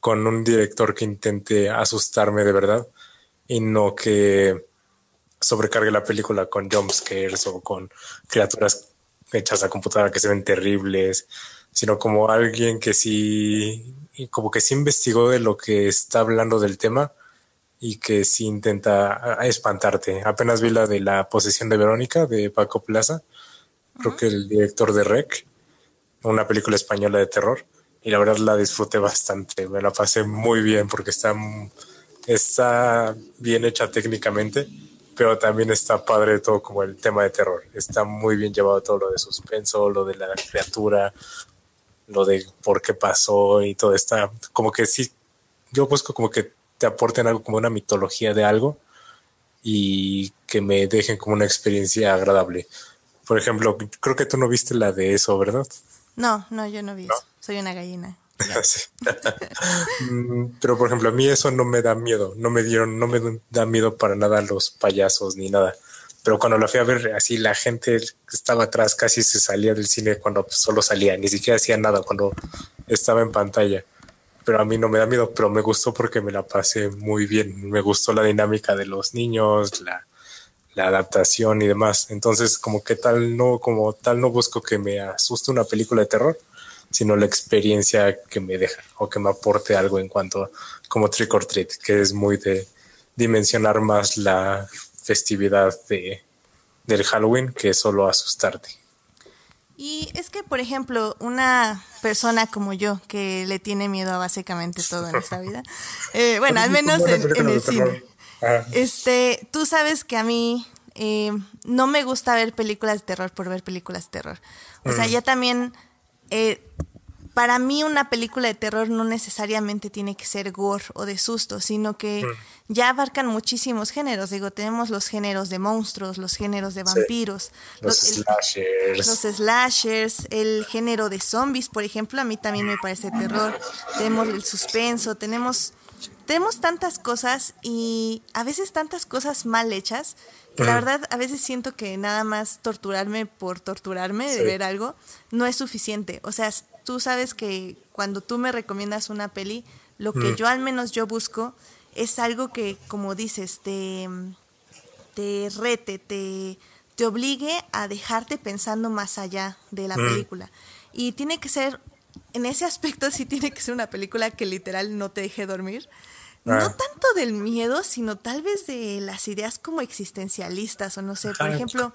con un director que intente asustarme de verdad y no que sobrecargue la película con jumpscares o con criaturas hechas a computadora que se ven terribles, sino como alguien que sí, como que sí investigó de lo que está hablando del tema y que sí intenta espantarte. Apenas vi la de la posesión de Verónica de Paco Plaza, creo que el director de Rec, una película española de terror, y la verdad la disfruté bastante, me la pasé muy bien porque está está bien hecha técnicamente, pero también está padre todo como el tema de terror. Está muy bien llevado todo lo de suspenso, lo de la criatura, lo de por qué pasó y todo está como que sí, yo busco como que te aporten algo como una mitología de algo y que me dejen como una experiencia agradable. Por ejemplo, creo que tú no viste la de eso, ¿verdad? No, no, yo no vi eso. Soy una gallina. Mm, pero por ejemplo, a mí eso no me da miedo, no me dieron, no me da miedo para nada los payasos ni nada. Pero cuando la fui a ver, así la gente que estaba atrás casi se salía del cine cuando solo salía, ni siquiera hacía nada cuando estaba en pantalla. Pero a mí no me da miedo, pero me gustó porque me la pasé muy bien. Me gustó la dinámica de los niños, la, la adaptación y demás. Entonces, como que tal no, como tal no busco que me asuste una película de terror, sino la experiencia que me deja o que me aporte algo en cuanto a, como Trick or Treat, que es muy de dimensionar más la festividad de, del Halloween que solo asustarte. Y es que, por ejemplo, una persona como yo, que le tiene miedo a básicamente todo en esta vida, eh, bueno, al menos en, el cine, este, tú sabes que a mí eh, no me gusta ver películas de terror por ver películas de terror. O sea, mm. ya también eh, para mí una película de terror no necesariamente tiene que ser gore o de susto, sino que mm. ya abarcan muchísimos géneros. Digo, tenemos los géneros de monstruos, los géneros de vampiros, los, slashers. los slashers, el género de zombies, por ejemplo, a mí también me parece terror. Tenemos el suspenso, tenemos tenemos tantas cosas y a veces tantas cosas mal hechas que la verdad a veces siento que nada más torturarme por torturarme de ver algo no es suficiente. O sea, tú sabes que cuando tú me recomiendas una peli, lo que yo al menos yo busco es algo que, como dices, te, te rete, te, te obligue a dejarte pensando más allá de la película. Y tiene que ser, en ese aspecto sí tiene que ser una película que literal no te deje dormir. No ah. tanto del miedo, sino tal vez de las ideas como existencialistas o no sé. Por ejemplo,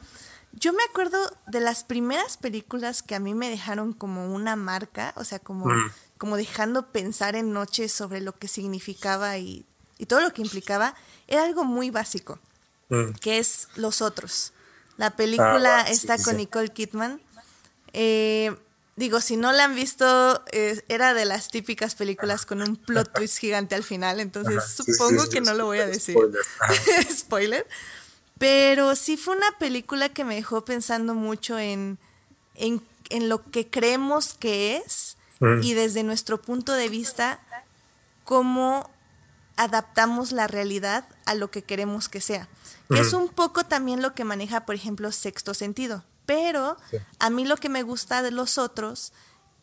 yo me acuerdo de las primeras películas que a mí me dejaron como una marca, o sea, como, mm. como dejando pensar en noches sobre lo que significaba y, todo lo que implicaba, era algo muy básico, mm. que es Los Otros. La película ah, está con Nicole Kidman. Eh, digo, si no la han visto, era de las típicas películas con un plot twist gigante al final, entonces supongo que no lo voy a decir. Spoiler. Pero sí fue una película que me dejó pensando mucho en, en, lo que creemos que es mm. y desde nuestro punto de vista, cómo adaptamos la realidad a lo que queremos que sea. Que es un poco también lo que maneja, por ejemplo, sexto sentido. Pero a mí lo que me gusta de los otros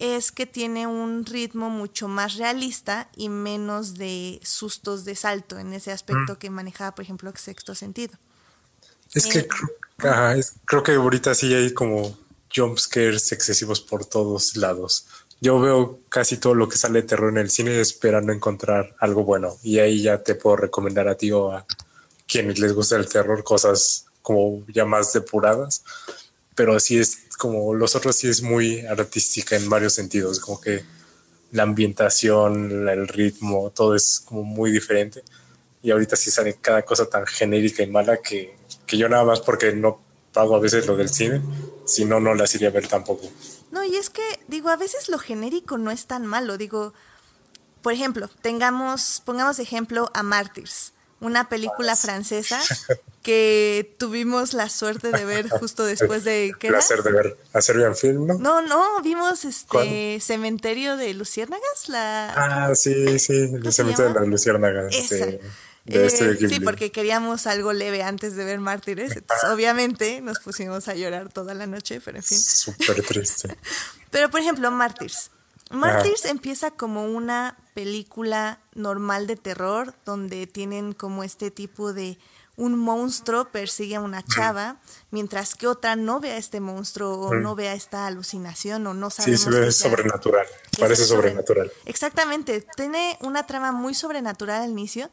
es que tiene un ritmo mucho más realista y menos de sustos de salto en ese aspecto que manejaba, por ejemplo, sexto sentido. Es que eh, creo que ahorita sí hay como jumpscares excesivos por todos lados. Yo veo casi todo lo que sale de terror en el cine esperando encontrar algo bueno. Y ahí ya te puedo recomendar a ti o a quienes les gusta el terror cosas como ya más depuradas pero sí es como los otros sí es muy artística en varios sentidos, como que la ambientación, el ritmo, todo es como muy diferente. Y ahorita sí sale cada cosa tan genérica y mala que, que yo nada más porque no pago a veces lo del cine, si no, no las iría a ver tampoco. No, y es que, digo, a veces lo genérico no es tan malo. Digo, por ejemplo, tengamos, pongamos ejemplo a Martyrs una película francesa que tuvimos la suerte de ver justo después de ¿qué placer de ver a Serbian Film, ¿no? No, no, vimos este Cementerio de Luciérnagas, la Ah, sí, sí, el Cementerio de las Luciérnagas. De, este eh, sí, porque queríamos algo leve antes de ver Mártires. Obviamente nos pusimos a llorar toda la noche, pero en fin. Súper triste. pero, por ejemplo, Mártires. Martyrs empieza como una película normal de terror donde tienen como este tipo de un monstruo persigue a una chava, mientras que otra no ve a este monstruo o no ve a esta alucinación o no sabe. Sí, se ve sobrenatural, parece sobrenatural. Exactamente, tiene una trama muy sobrenatural al inicio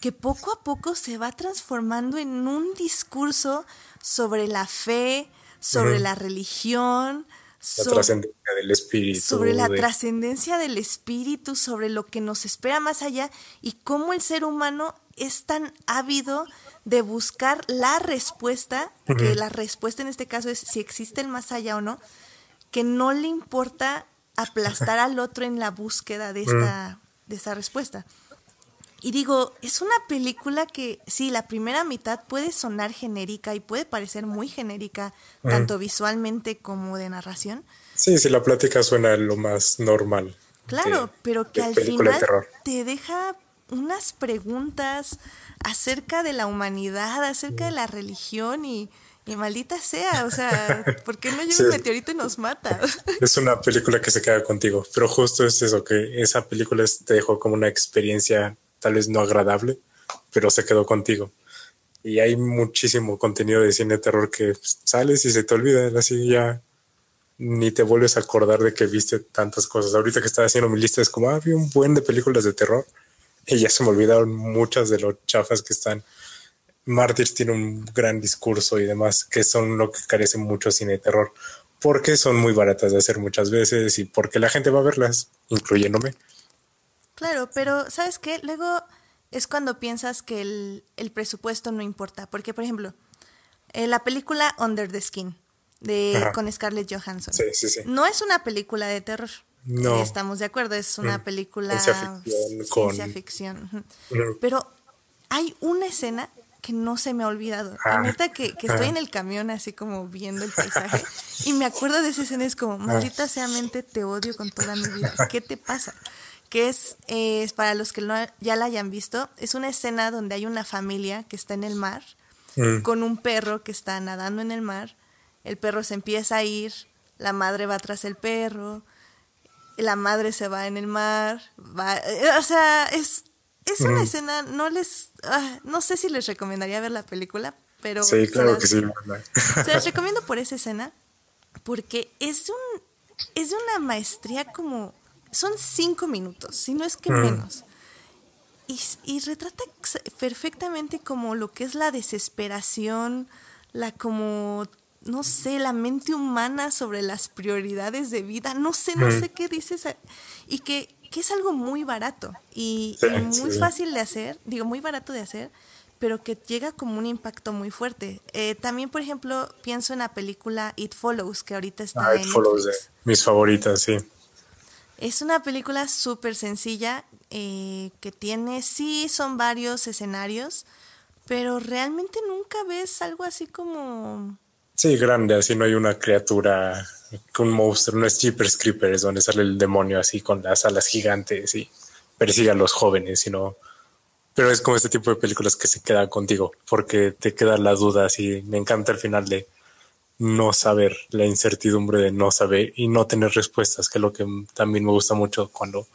que poco a poco se va transformando en un discurso sobre la fe, sobre la religión, la trascendencia del espíritu. Sobre la trascendencia del espíritu, sobre lo que nos espera más allá y cómo el ser humano es tan ávido de buscar la respuesta, que la respuesta en este caso es si existe el más allá o no, que no le importa aplastar al otro en la búsqueda de esta, de esa respuesta. Y digo, es una película que sí, la primera mitad puede sonar genérica y puede parecer muy genérica, tanto visualmente como de narración. Sí, si la plática suena lo más normal. Claro, pero que al final te deja unas preguntas acerca de la humanidad, acerca de la religión y, maldita sea, o sea, ¿por qué no llega un meteorito y nos mata? Es una película que se queda contigo, pero justo es eso, que esa película te dejó como una experiencia tal vez no agradable, pero se quedó contigo. Y hay muchísimo contenido de cine de terror que sales y se te olvida, así ya ni te vuelves a acordar de que viste tantas cosas. Ahorita que estaba haciendo mi lista es como, ah, vi un buen de películas de terror y ya se me olvidaron muchas de los chafas que están. Martyrs tiene un gran discurso y demás, que son lo que carece mucho cine de terror, porque son muy baratas de hacer muchas veces y porque la gente va a verlas, incluyéndome. Claro, pero ¿sabes qué? Luego es cuando piensas que el, presupuesto no importa. Porque, por ejemplo, eh, la película Under the Skin de, con Scarlett Johansson no es una película de terror. No. Estamos de acuerdo, es una mm. película ciencia ficción. Pero hay una escena que no se me ha olvidado. Ah. neta que, estoy en el camión así como viendo el paisaje y me acuerdo de esa escena es como, maldita sea mente, te odio con toda mi vida. ¿Qué te pasa? Que es, para los que no, ya la hayan visto, es una escena donde hay una familia que está en el mar mm. con un perro que está nadando en el mar, el perro se empieza a ir, la madre va tras el perro, la madre se va en el mar, va, eh, o sea, es, es una mm. escena, no les, ah, no sé si les recomendaría ver la película, pero... Sí, claro que sí. Se las recomiendo por esa escena, porque es un, es de una maestría como son cinco minutos, si no es que menos. Y, retrata perfectamente como lo que es la desesperación, la como, no sé, la mente humana sobre las prioridades de vida, no sé, no sé qué dices, y que, es algo muy barato y, muy fácil de hacer, digo, muy barato de hacer, pero que llega como un impacto muy fuerte. Eh, también, por ejemplo, pienso en la película It Follows, que ahorita está Ah, en It Follows, Netflix. eh, mis favoritas, sí. Es una película súper sencilla eh, que tiene, sí, son varios escenarios, pero realmente nunca ves algo así como... Sí, grande, así no hay una criatura, un monstruo, no es Jeepers Creepers donde sale el demonio así con las alas gigantes y persigue a los jóvenes, sino... Pero es como este tipo de películas que se quedan contigo, porque te queda la duda, así me encanta el final de no saber, la incertidumbre de no saber y no tener respuestas, que es lo que también me gusta mucho cuando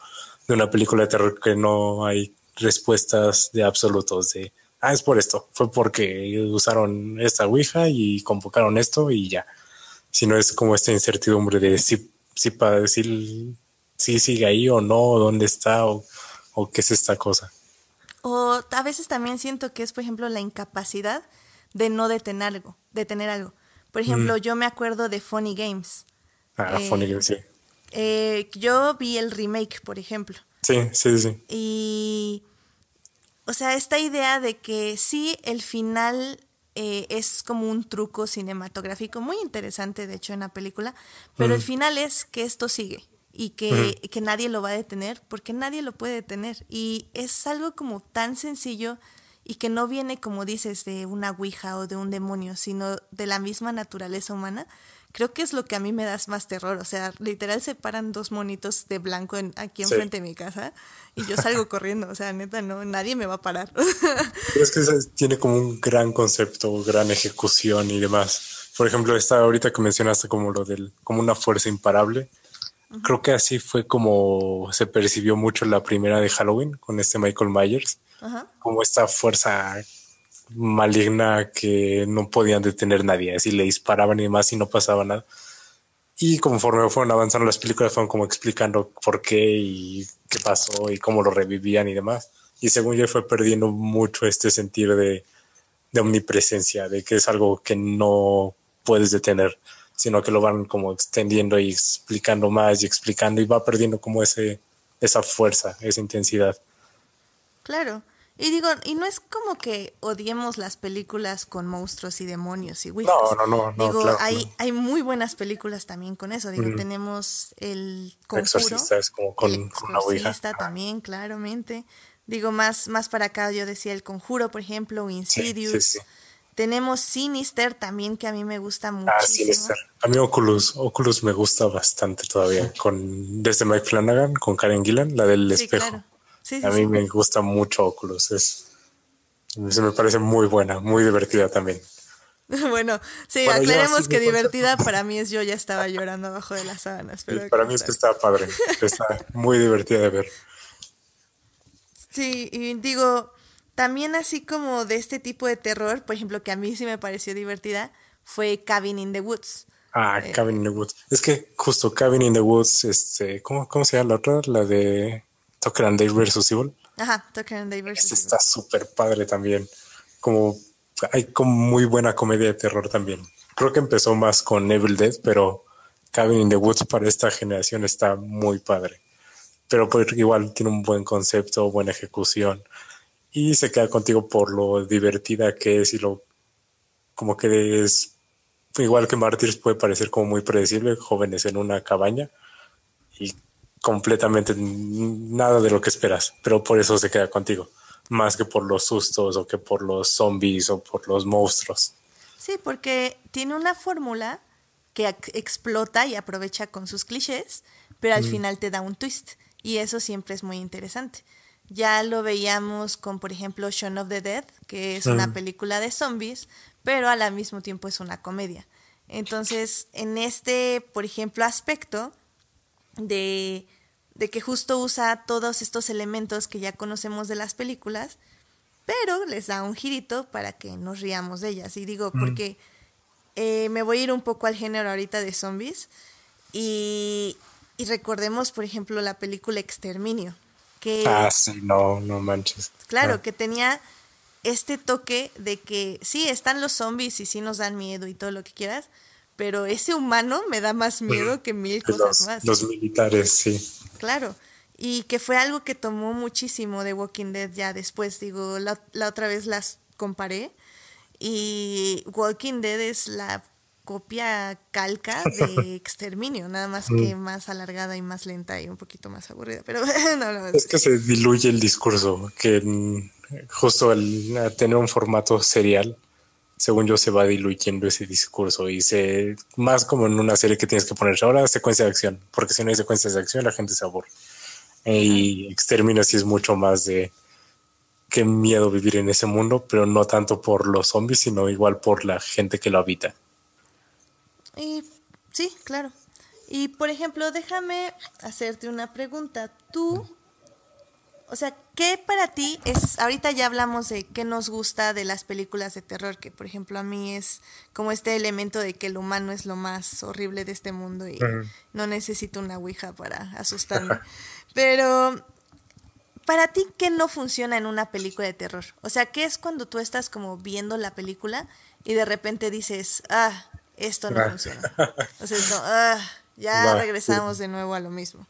de una película de terror que no hay respuestas de absolutos, de, ah, es por esto, fue porque usaron esta Ouija y convocaron esto y ya. Sino es como esta incertidumbre de si, si para decir si sigue ahí o no, dónde está o, o qué es esta cosa. O a veces también siento que es, por ejemplo, la incapacidad de no detener algo, detener algo. Por ejemplo, yo me acuerdo de Funny Games. Ah, Eh, funny, sí. Eh, yo vi el remake, por ejemplo. Sí, sí, sí. Y, o sea, esta idea de que sí, el final eh, es como un truco cinematográfico muy interesante, de hecho, en la película, pero el final es que esto sigue y que, que nadie lo va a detener, porque nadie lo puede detener. Y es algo como tan sencillo y que no viene, como dices, de una ouija o de un demonio, sino de la misma naturaleza humana. Creo que es lo que a mí me da más terror. O sea, literal se paran dos monitos de blanco en, aquí Sí. enfrente de mi casa y yo salgo corriendo. O sea, neta, no, nadie me va a parar. Pero es que tiene como un gran concepto, gran ejecución y demás. Por ejemplo, esta ahorita que mencionaste como lo del, como una fuerza imparable. Creo que así fue como se percibió mucho la primera de Halloween con este Michael Myers. Ajá. Como esta fuerza maligna que no podían detener nadie. Así le disparaban y demás y no pasaba nada. Y conforme fueron avanzando las películas, fueron como explicando por qué y qué pasó y cómo lo revivían y demás. Y según yo fue perdiendo mucho este sentido de, de omnipresencia, de que es algo que no puedes detener, sino que lo van como extendiendo y explicando más y explicando y va perdiendo como ese, esa fuerza, esa intensidad. Claro. Y digo, y no es como que odiemos las películas con monstruos y demonios y ouijas. No, no, no, no, Digo, claro, hay, no. hay muy buenas películas también con eso. Digo, tenemos el conjuro. Exorcista es como con, el con una ouija. también, claramente. Digo, más, más para acá yo decía el conjuro, por ejemplo, Sí, Insidious. sí, sí. Tenemos Sinister también, que a mí me gusta Ah, muchísimo. Sinister. A mí Oculus, Oculus me gusta bastante todavía. Con desde Mike Flanagan, con Karen Gillan, la del Sí, espejo. claro. Sí, sí, A mí me gusta mucho Oculus. Es, se me parece muy buena, muy divertida también. bueno, sí, Bueno, aclaremos que divertida para mí es yo ya estaba llorando abajo de las sábanas. Pero para mí es que está padre. Está muy divertida de ver. Sí, y digo, también así como de este tipo de terror, por ejemplo, que a mí sí me pareció divertida, fue Cabin in the Woods. Ah, Eh. Cabin in the Woods. Es que justo Cabin in the Woods, este, ¿cómo, cómo se llama la otra? La de Tucker and Dale versus Evil. Ajá, Tucker and Dale versus Esa Evil. está súper padre también. Como hay como muy buena comedia de terror también. Creo que empezó más con Evil Dead, pero Cabin in the Woods para esta generación está muy padre. Pero pues, igual tiene un buen concepto, buena ejecución y se queda contigo por lo divertida que es y lo como que es igual que Martyrs puede parecer como muy predecible, jóvenes en una cabaña y completamente nada de lo que esperas, pero por eso se queda contigo, más que por los sustos o que por los zombies o por los monstruos. Sí, porque tiene una fórmula que explota y aprovecha con sus clichés, pero al final te da un twist. Y eso siempre es muy interesante. Ya lo veíamos con, por ejemplo, Shaun of the Dead, que es una película de zombies, pero al mismo tiempo es una comedia. Entonces, en este, por ejemplo, aspecto de, de que justo usa todos estos elementos que ya conocemos de las películas, pero les da un girito para que nos riamos de ellas. Y digo, porque eh, me voy a ir un poco al género ahorita de zombies y, y recordemos, por ejemplo, la película Exterminio, que Ah, sí, no, no manches. claro, No. que tenía este toque de que sí, están los zombies y sí nos dan miedo y todo lo que quieras, pero ese humano me da más miedo que mil cosas los, más. los militares, sí. Claro. Y que fue algo que tomó muchísimo de Walking Dead ya después. Digo, la, la otra vez las comparé. Y Walking Dead es la copia calca de Exterminio, nada más que más alargada y más lenta y un poquito más aburrida. Pero no, no, es que se diluye el discurso, que justo al tener un formato serial, según yo, se va diluyendo ese discurso y se más como en una serie que tienes que poner ahora secuencia de acción, porque si no hay secuencias de acción, la gente se aburre. Y Exterminio sí es mucho más de qué miedo vivir en ese mundo, pero no tanto por los zombies, sino igual por la gente que lo habita. Y sí, claro. Y por ejemplo, déjame hacerte una pregunta. Tú, o sea, ¿qué para ti es, ahorita ya hablamos de qué nos gusta de las películas de terror, que por ejemplo a mí es como este elemento de que el humano es lo más horrible de este mundo y no necesito una ouija para asustarme. Pero para ti, ¿qué no funciona en una película de terror? O sea, ¿qué es cuando tú estás como viendo la película y de repente dices, ah, esto no funciona? O sea, ah, ya regresamos de nuevo a lo mismo.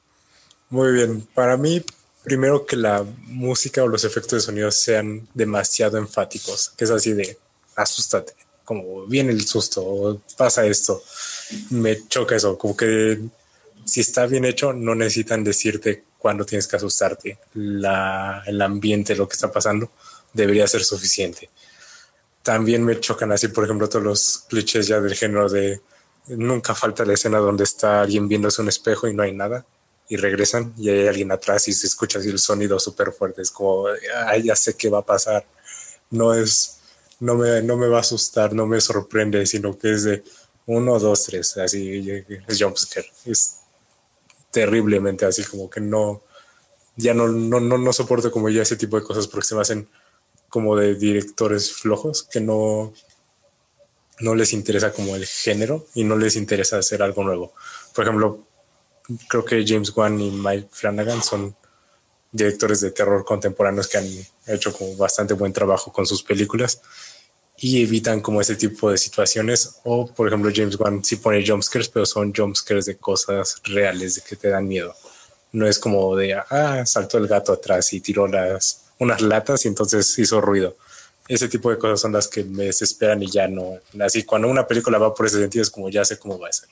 Muy bien. Para mí, primero que la música o los efectos de sonido sean demasiado enfáticos, que es así de asústate, como viene el susto o pasa esto. Me choca eso, como que si está bien hecho, no necesitan decirte cuándo tienes que asustarte. La, el ambiente, lo que está pasando, debería ser suficiente. También me chocan así, por ejemplo, todos los clichés ya del género de nunca falta la escena donde está alguien viéndose un espejo y no hay nada y regresan y hay alguien atrás y se escucha así el sonido súper fuerte. Es como, ay, ya sé qué va a pasar. No es, no me, no me va a asustar, no me sorprende, sino que es de uno, dos, tres, así es jumpscare. Es terriblemente así, como que no, ya no, no, no, no soporto como ya ese tipo de cosas porque se me hacen como de directores flojos que no, no les interesa como el género y no les interesa hacer algo nuevo. Por ejemplo, creo que James Wan y Mike Flanagan son directores de terror contemporáneos que han hecho como bastante buen trabajo con sus películas y evitan como ese tipo de situaciones. O, por ejemplo, James Wan sí pone jumpscares, pero son jumpscares de cosas reales, de que te dan miedo. No es como de, ah, saltó el gato atrás y tiró las, unas latas y entonces hizo ruido. Ese tipo de cosas son las que me desesperan y ya no. Así, cuando una película va por ese sentido, es como ya sé cómo va a ser.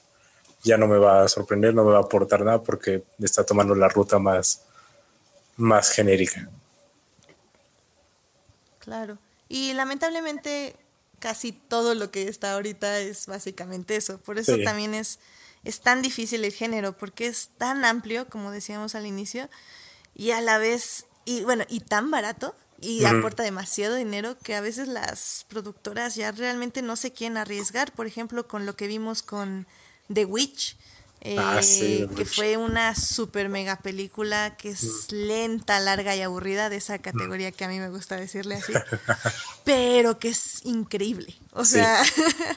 Ya no me va a sorprender, no me va a aportar nada porque está tomando la ruta más, más genérica. Claro. Y lamentablemente casi todo lo que está ahorita es básicamente eso. Por eso también es, es tan difícil el género, porque es tan amplio, como decíamos al inicio, y a la vez, y bueno, y tan barato, y aporta demasiado dinero que a veces las productoras ya realmente no se quieren arriesgar. Por ejemplo, con lo que vimos con The Witch, Ah, eh, que fue una super mega película que es lenta, larga y aburrida de esa categoría que a mí me gusta decirle así, pero que es increíble. O sea,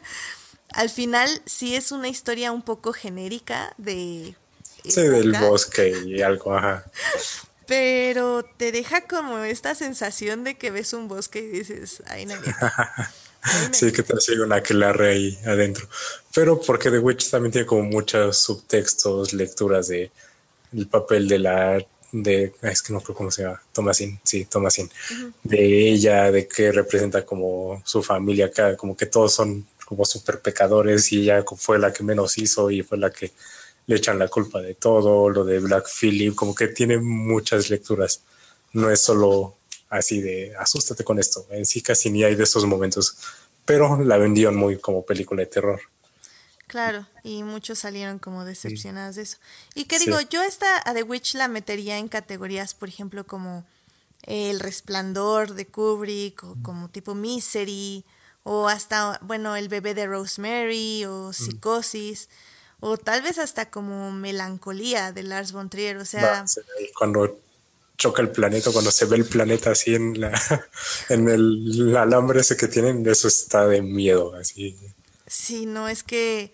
al final sí es una historia un poco genérica de... Sí, del bosque y algo, ajá. Pero te deja como esta sensación de que ves un bosque y dices, ay, no. sí, que te sigue una aquelarre ahí adentro. Pero porque The Witch también tiene como muchos subtextos, lecturas de el papel de la de es que no creo cómo se llama Tomasin sí Tomasin de ella de que representa como su familia acá como que todos son como super pecadores y ella fue la que menos hizo y fue la que le echan la culpa de todo lo de Black Phillip como que tiene muchas lecturas no es solo así de asústate con esto. En sí casi ni hay de esos momentos, pero la vendieron muy como película de terror. Claro, y muchos salieron como decepcionados de eso. Y que digo, yo esta a The Witch la metería en categorías, por ejemplo, como El Resplandor de Kubrick, o como tipo Misery, o hasta, bueno, El bebé de Rosemary, o mm. O tal vez hasta como Melancolía de Lars von Trier, o sea... cuando choca el planeta, cuando se ve el planeta así en la en el, alambre ese que tienen, eso está de miedo, así. Sí, no, es que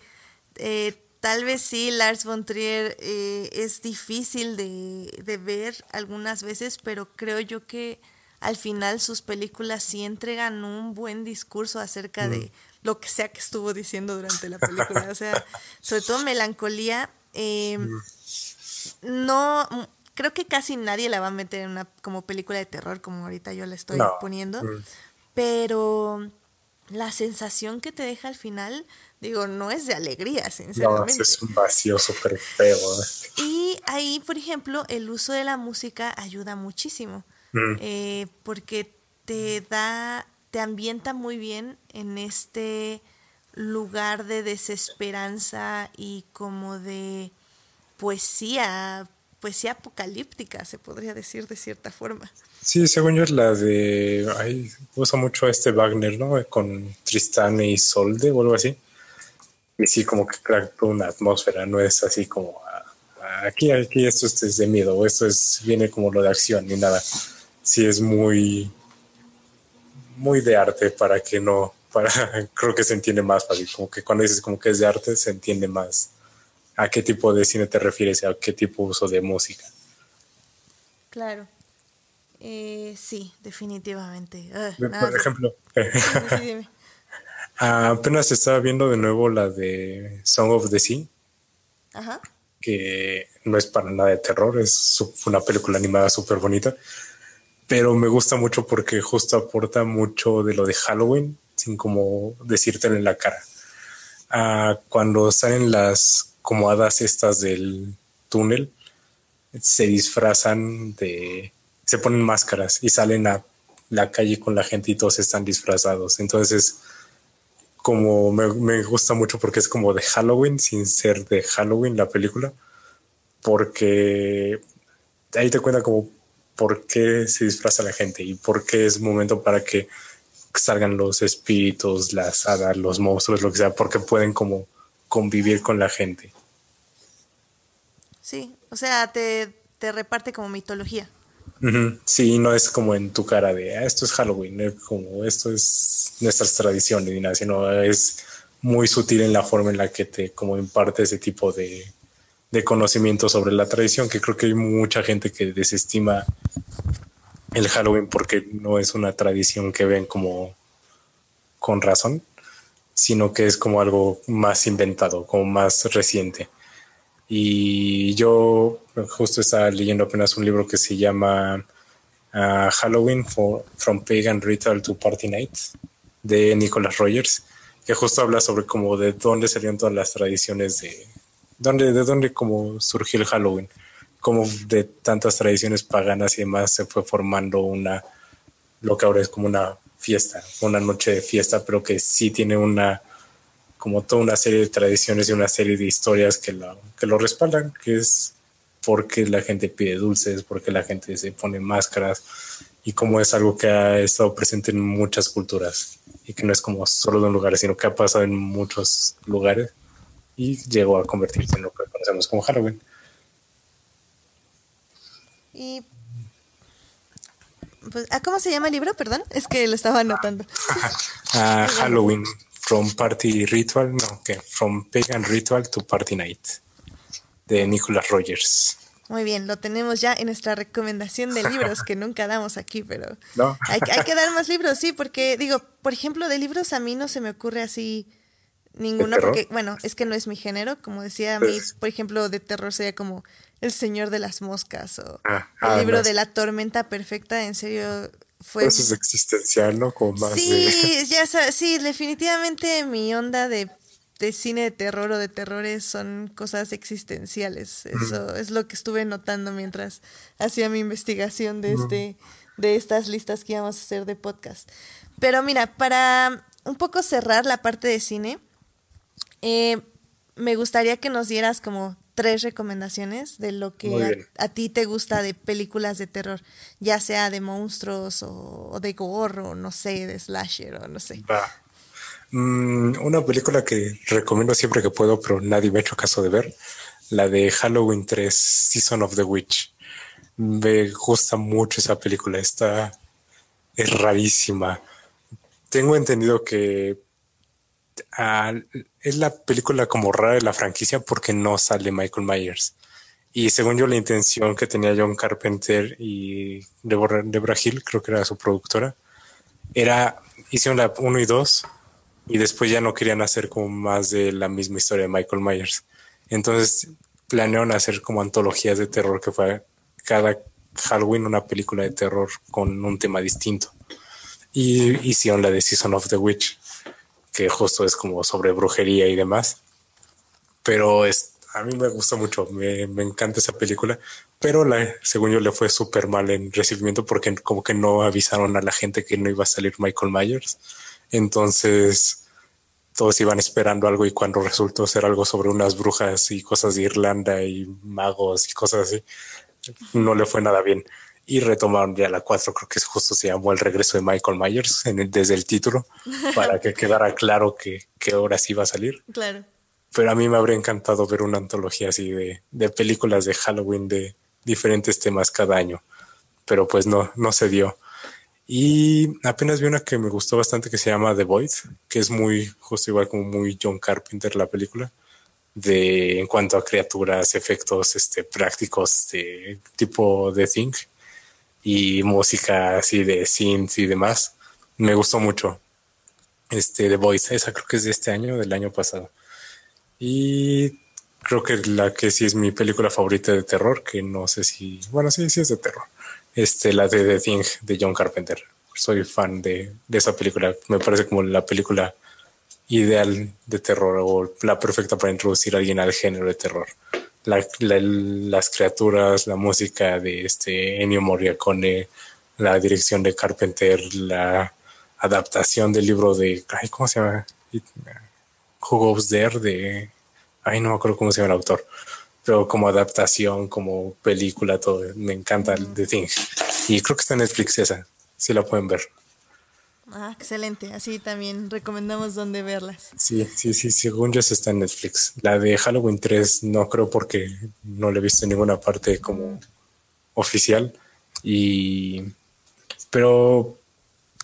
eh, tal vez sí, Lars von Trier eh, es difícil de, ver algunas veces, pero creo yo que al final sus películas sí entregan un buen discurso acerca de mm. Lo que sea que estuvo diciendo durante la película. O sea, sobre todo melancolía. Eh, mm. no, creo que casi nadie la va a meter en una como película de terror como ahorita yo la estoy poniendo. Mm. pero la sensación que te deja al final, digo, no es de alegría, sinceramente. No, es un vacío súper feo. ¿eh? Y ahí, por ejemplo, el uso de la música ayuda muchísimo, mm. eh, porque te da, te ambienta muy bien en este lugar de desesperanza y como de poesía, poesía apocalíptica, se podría decir de cierta forma. Sí, según yo es la de, ay, usa mucho este Wagner, ¿no? Con Tristán y Solde o algo así. Y sí, como que crea una atmósfera, no es así como, ah, aquí, aquí esto es de miedo, esto es, viene como lo de acción, ni nada. Sí, es muy, muy de arte para que no, para, creo que se entiende más fácil, como que cuando dices como que es de arte se entiende más a qué tipo de cine te refieres, a qué tipo de uso de música. Claro. Eh, sí, definitivamente. Ah, por ejemplo, apenas estaba viendo de nuevo la de Song of the Sea, Ajá. que no es para nada de terror, es una película animada súper bonita, pero me gusta mucho porque justo aporta mucho de lo de Halloween sin como decírtelo en la cara. Ah, cuando salen las como hadas estas del túnel, se disfrazan de, se ponen máscaras y salen a la calle con la gente y todos están disfrazados. Entonces, como me, me gusta mucho porque es como de Halloween sin ser de Halloween la película, porque ahí te cuenta como por qué se disfraza la gente y por qué es momento para que salgan los espíritus, las hadas, los monstruos, lo que sea, porque pueden como convivir con la gente. Sí, o sea, te, reparte como mitología. Sí, no es como en tu cara de ah, esto es Halloween, como esto es nuestras tradiciones, sino es muy sutil en la forma en la que te como imparte ese tipo de, de conocimiento sobre la tradición, que creo que hay mucha gente que desestima el Halloween porque no es una tradición que ven como con razón, sino que es como algo más inventado, como más reciente. Y yo justo estaba leyendo apenas un libro que se llama ah, Halloween for, From Pagan Ritual to Party Night de Nicholas Rogers, que justo habla sobre como de dónde salieron todas las tradiciones de dónde, de dónde como surgió el Halloween como de tantas tradiciones paganas y demás se fue formando una, lo que ahora es como una fiesta, una noche de fiesta, pero que sí tiene una, como toda una serie de tradiciones y una serie de historias que lo, que lo respaldan, que es porque la gente pide dulces, porque la gente se pone máscaras y como es algo que ha estado presente en muchas culturas y que no es como solo de un lugar, sino que ha pasado en muchos lugares y llegó a convertirse en lo que conocemos como Halloween. Y pues, ¿ah, ¿Cómo se llama el libro? Perdón, es que lo estaba anotando. Ah, Halloween, From Party Ritual, no, que From Pagan Ritual to Party Night, de Nicholas Rogers. Muy bien, lo tenemos ya en nuestra recomendación de libros que nunca damos aquí, pero hay, hay, que dar más libros, sí, porque digo, por ejemplo, de libros a mí no se me ocurre así ninguno, porque, bueno, es que no es mi género, como decía a mí, pues por ejemplo, de terror sería como el Señor de las Moscas o ah, el ah, libro de la tormenta perfecta, en serio fue... Eso es existencial, ¿no? Como más sí, ya sí, definitivamente mi onda de, cine de terror o de terrores son cosas existenciales. Eso es lo que estuve notando mientras hacía mi investigación de, este, de estas listas que íbamos a hacer de podcast. Pero mira, para un poco cerrar la parte de cine, eh, me gustaría que nos dieras como tres recomendaciones de lo que a, ti te gusta de películas de terror, ya sea de monstruos o, de gore o no sé, de slasher o no sé. Mm, una película que recomiendo siempre que puedo, pero nadie me ha hecho caso de ver, la de Halloween 3, Season of the Witch. Me gusta mucho esa película, está es rarísima. Tengo entendido que es la película como rara de la franquicia porque no sale Michael Myers. Y según yo, la intención que tenía John Carpenter y Deborah, Hill, creo que era su productora, era, hicieron la 1 y 2 y después ya no querían hacer como más de la misma historia de Michael Myers. Entonces planearon hacer como antologías de terror que fue cada Halloween una película de terror con un tema distinto. Y hicieron la de Season of the Witch, que justo es como sobre brujería y demás. Pero es, a mí me gusta mucho, me, me encanta esa película, pero la, según yo le fue súper mal en recibimiento porque como que no avisaron a la gente que no iba a salir Michael Myers. Entonces todos iban esperando algo y cuando resultó ser algo sobre unas brujas y cosas de Irlanda y magos y cosas así, no le fue nada bien. Y retomaron ya la 4, creo que justo se llamó El regreso de Michael Myers desde el título, para que quedara claro que, que ahora sí iba a salir. Claro. Pero a mí me habría encantado ver una antología así de, de películas de Halloween de diferentes temas cada año. Pero pues no, no se dio. Y apenas vi una que me gustó bastante que se llama The Void, que es muy, justo igual como muy John Carpenter la película, de en cuanto a criaturas, efectos este, prácticos de tipo The Thing y música así de synth y demás. Me gustó mucho. Este The Voice, esa creo que es de este año, del año pasado. Y creo que la que sí es mi película favorita de terror, que no sé si, bueno, sí, sí es de terror este, la de The Thing de John Carpenter. Soy fan de, de esa película. Me parece como la película ideal de terror o la perfecta para introducir a alguien al género de terror. La, las criaturas, la música de este Ennio Morricone, la dirección de Carpenter, la adaptación del libro de, ay, ¿cómo se llama? Who Goes There de, ay, no me acuerdo cómo se llama el autor, pero como adaptación, como película, todo. Me encanta el The Thing. Y creo que está en Netflix esa, si la pueden ver. Ah, excelente. Así también recomendamos dónde verlas. Sí, sí, sí, según yo está en Netflix. La de Halloween 3 no creo porque no la he visto en ninguna parte como oficial. Y pero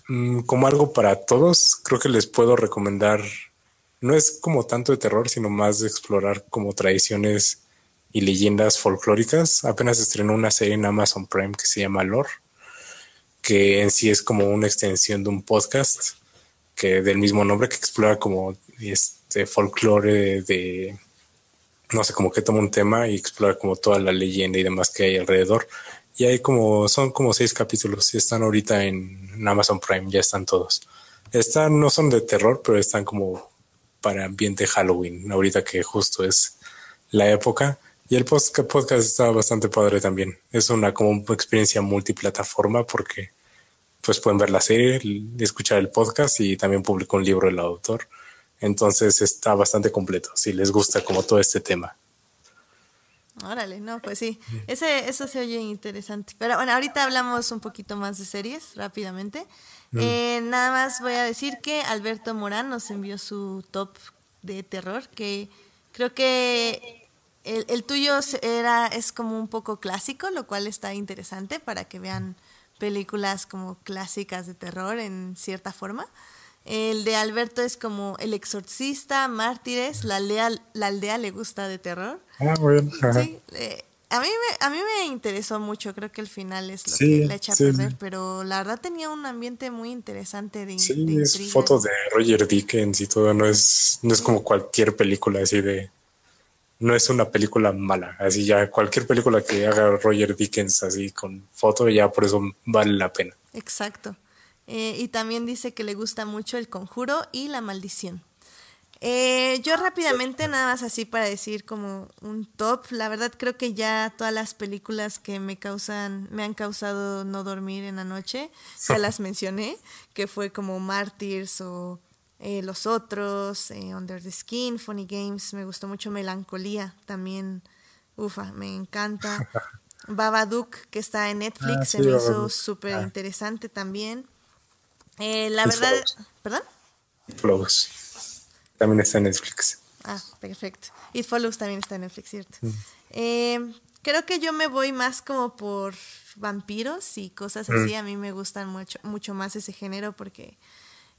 mm, como algo para todos, creo que les puedo recomendar. No es como tanto de terror, sino más de explorar como tradiciones y leyendas folclóricas. Apenas estrenó una serie en Amazon Prime que se llama Lore, que en sí es como una extensión de un podcast que del mismo nombre que explora como este folclore de, no sé, como que toma un tema y explora como toda la leyenda y demás que hay alrededor. Y hay como, son como seis capítulos y están ahorita en Amazon Prime, ya están todos. Están, no son de terror, pero están como para ambiente Halloween, ahorita que justo es la época. Y el podcast está bastante padre también. Es una como experiencia multiplataforma porque pues pueden ver la serie, escuchar el podcast y también publicó un libro el autor. Entonces está bastante completo si les gusta como todo este tema. Órale, no, pues sí, ese, eso se oye interesante. Pero bueno, ahorita hablamos un poquito más de series rápidamente. Mm. Eh, nada más voy a decir que Alberto Morán nos envió su top de terror, que creo que el, el, tuyo era, es como un poco clásico, lo cual está interesante para que vean películas como clásicas de terror en cierta forma. El de Alberto es como El Exorcista, Mártires, La Aldea, la aldea le gusta de terror. Ah, bueno. Sí, eh, a, mí me, a mí me interesó mucho, creo que el final es lo que le echa a perder, pero la verdad tenía un ambiente muy interesante de Sí, es fotos de Roger Dickens y todo, no es, no es como cualquier película así de no es una película mala. Así ya cualquier película que haga Roger Dickens así con foto, ya por eso vale la pena. Exacto. Eh, y también dice que le gusta mucho El Conjuro y La Maldición. Eh, yo rápidamente, nada más así para decir como un top, la verdad creo que ya todas las películas que me causan, me han causado no dormir en la noche, ya las mencioné, que fue como Martyrs o eh, los otros, eh, Under the Skin, Funny Games, me gustó mucho Melancolía también, ufa, me encanta. Babadook, que está en Netflix, ah, se me hizo súper interesante también. Eh, la verdad, ¿perdón? It Follows. También está en Netflix. Ah, perfecto. It Follows también está en Netflix, ¿cierto? Mm. creo que yo me voy más como por vampiros y cosas así. Mm. A mí me gustan mucho, mucho más ese género porque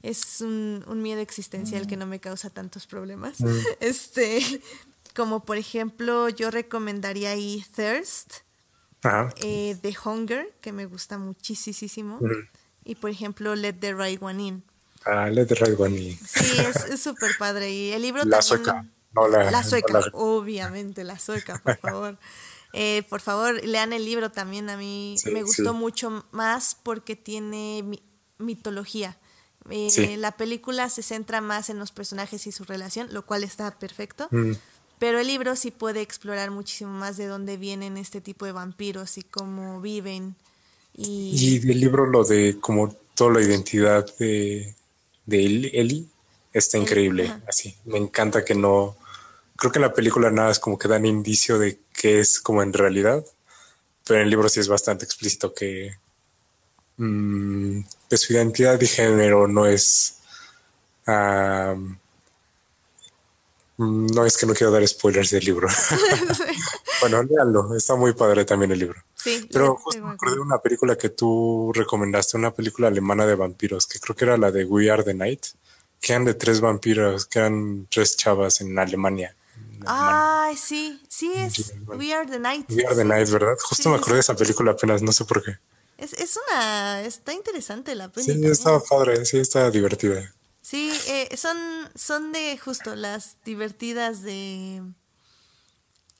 es un, miedo existencial que mm. no me causa tantos problemas. Mm. Este, como por ejemplo, yo recomendaría ahí Thirst, eh, The Hunger, que me gusta muchísimo, mm. y por ejemplo, Let the Right One In. Ah, Let the Right One In. Sí, es súper padre. Y el libro la Sueca. No, la, la sueca, obviamente, la sueca, por favor. Eh, por favor, lean el libro también. A mí me gustó mucho más porque tiene mitología. Eh, la película se centra más en los personajes y su relación, lo cual está perfecto. Mm. Pero el libro sí puede explorar muchísimo más de dónde vienen este tipo de vampiros y cómo viven. Y, y el libro lo de como toda la identidad de, de Ellie está increíble. Así, me encanta que no. Creo que en la película nada es como que dan indicio de qué es como en realidad, pero en el libro sí es bastante explícito que mm, su identidad de género no es. no es que no quiero dar spoilers del libro. bueno, léanlo, está muy padre también el libro. Sí, pero justo me acordé de una película que tú recomendaste, una película alemana de vampiros, que creo que era la de We Are the Night que eran de tres vampiros, que eran tres chavas en Alemania. Ay, sí, sí es We Are the Night. We Are the Night, ¿verdad? Justo me acordé de esa película apenas, no sé por qué. Es, es una, está interesante la película. Sí, estaba padre, sí, está divertida. Sí, eh, son, son de justo las divertidas de...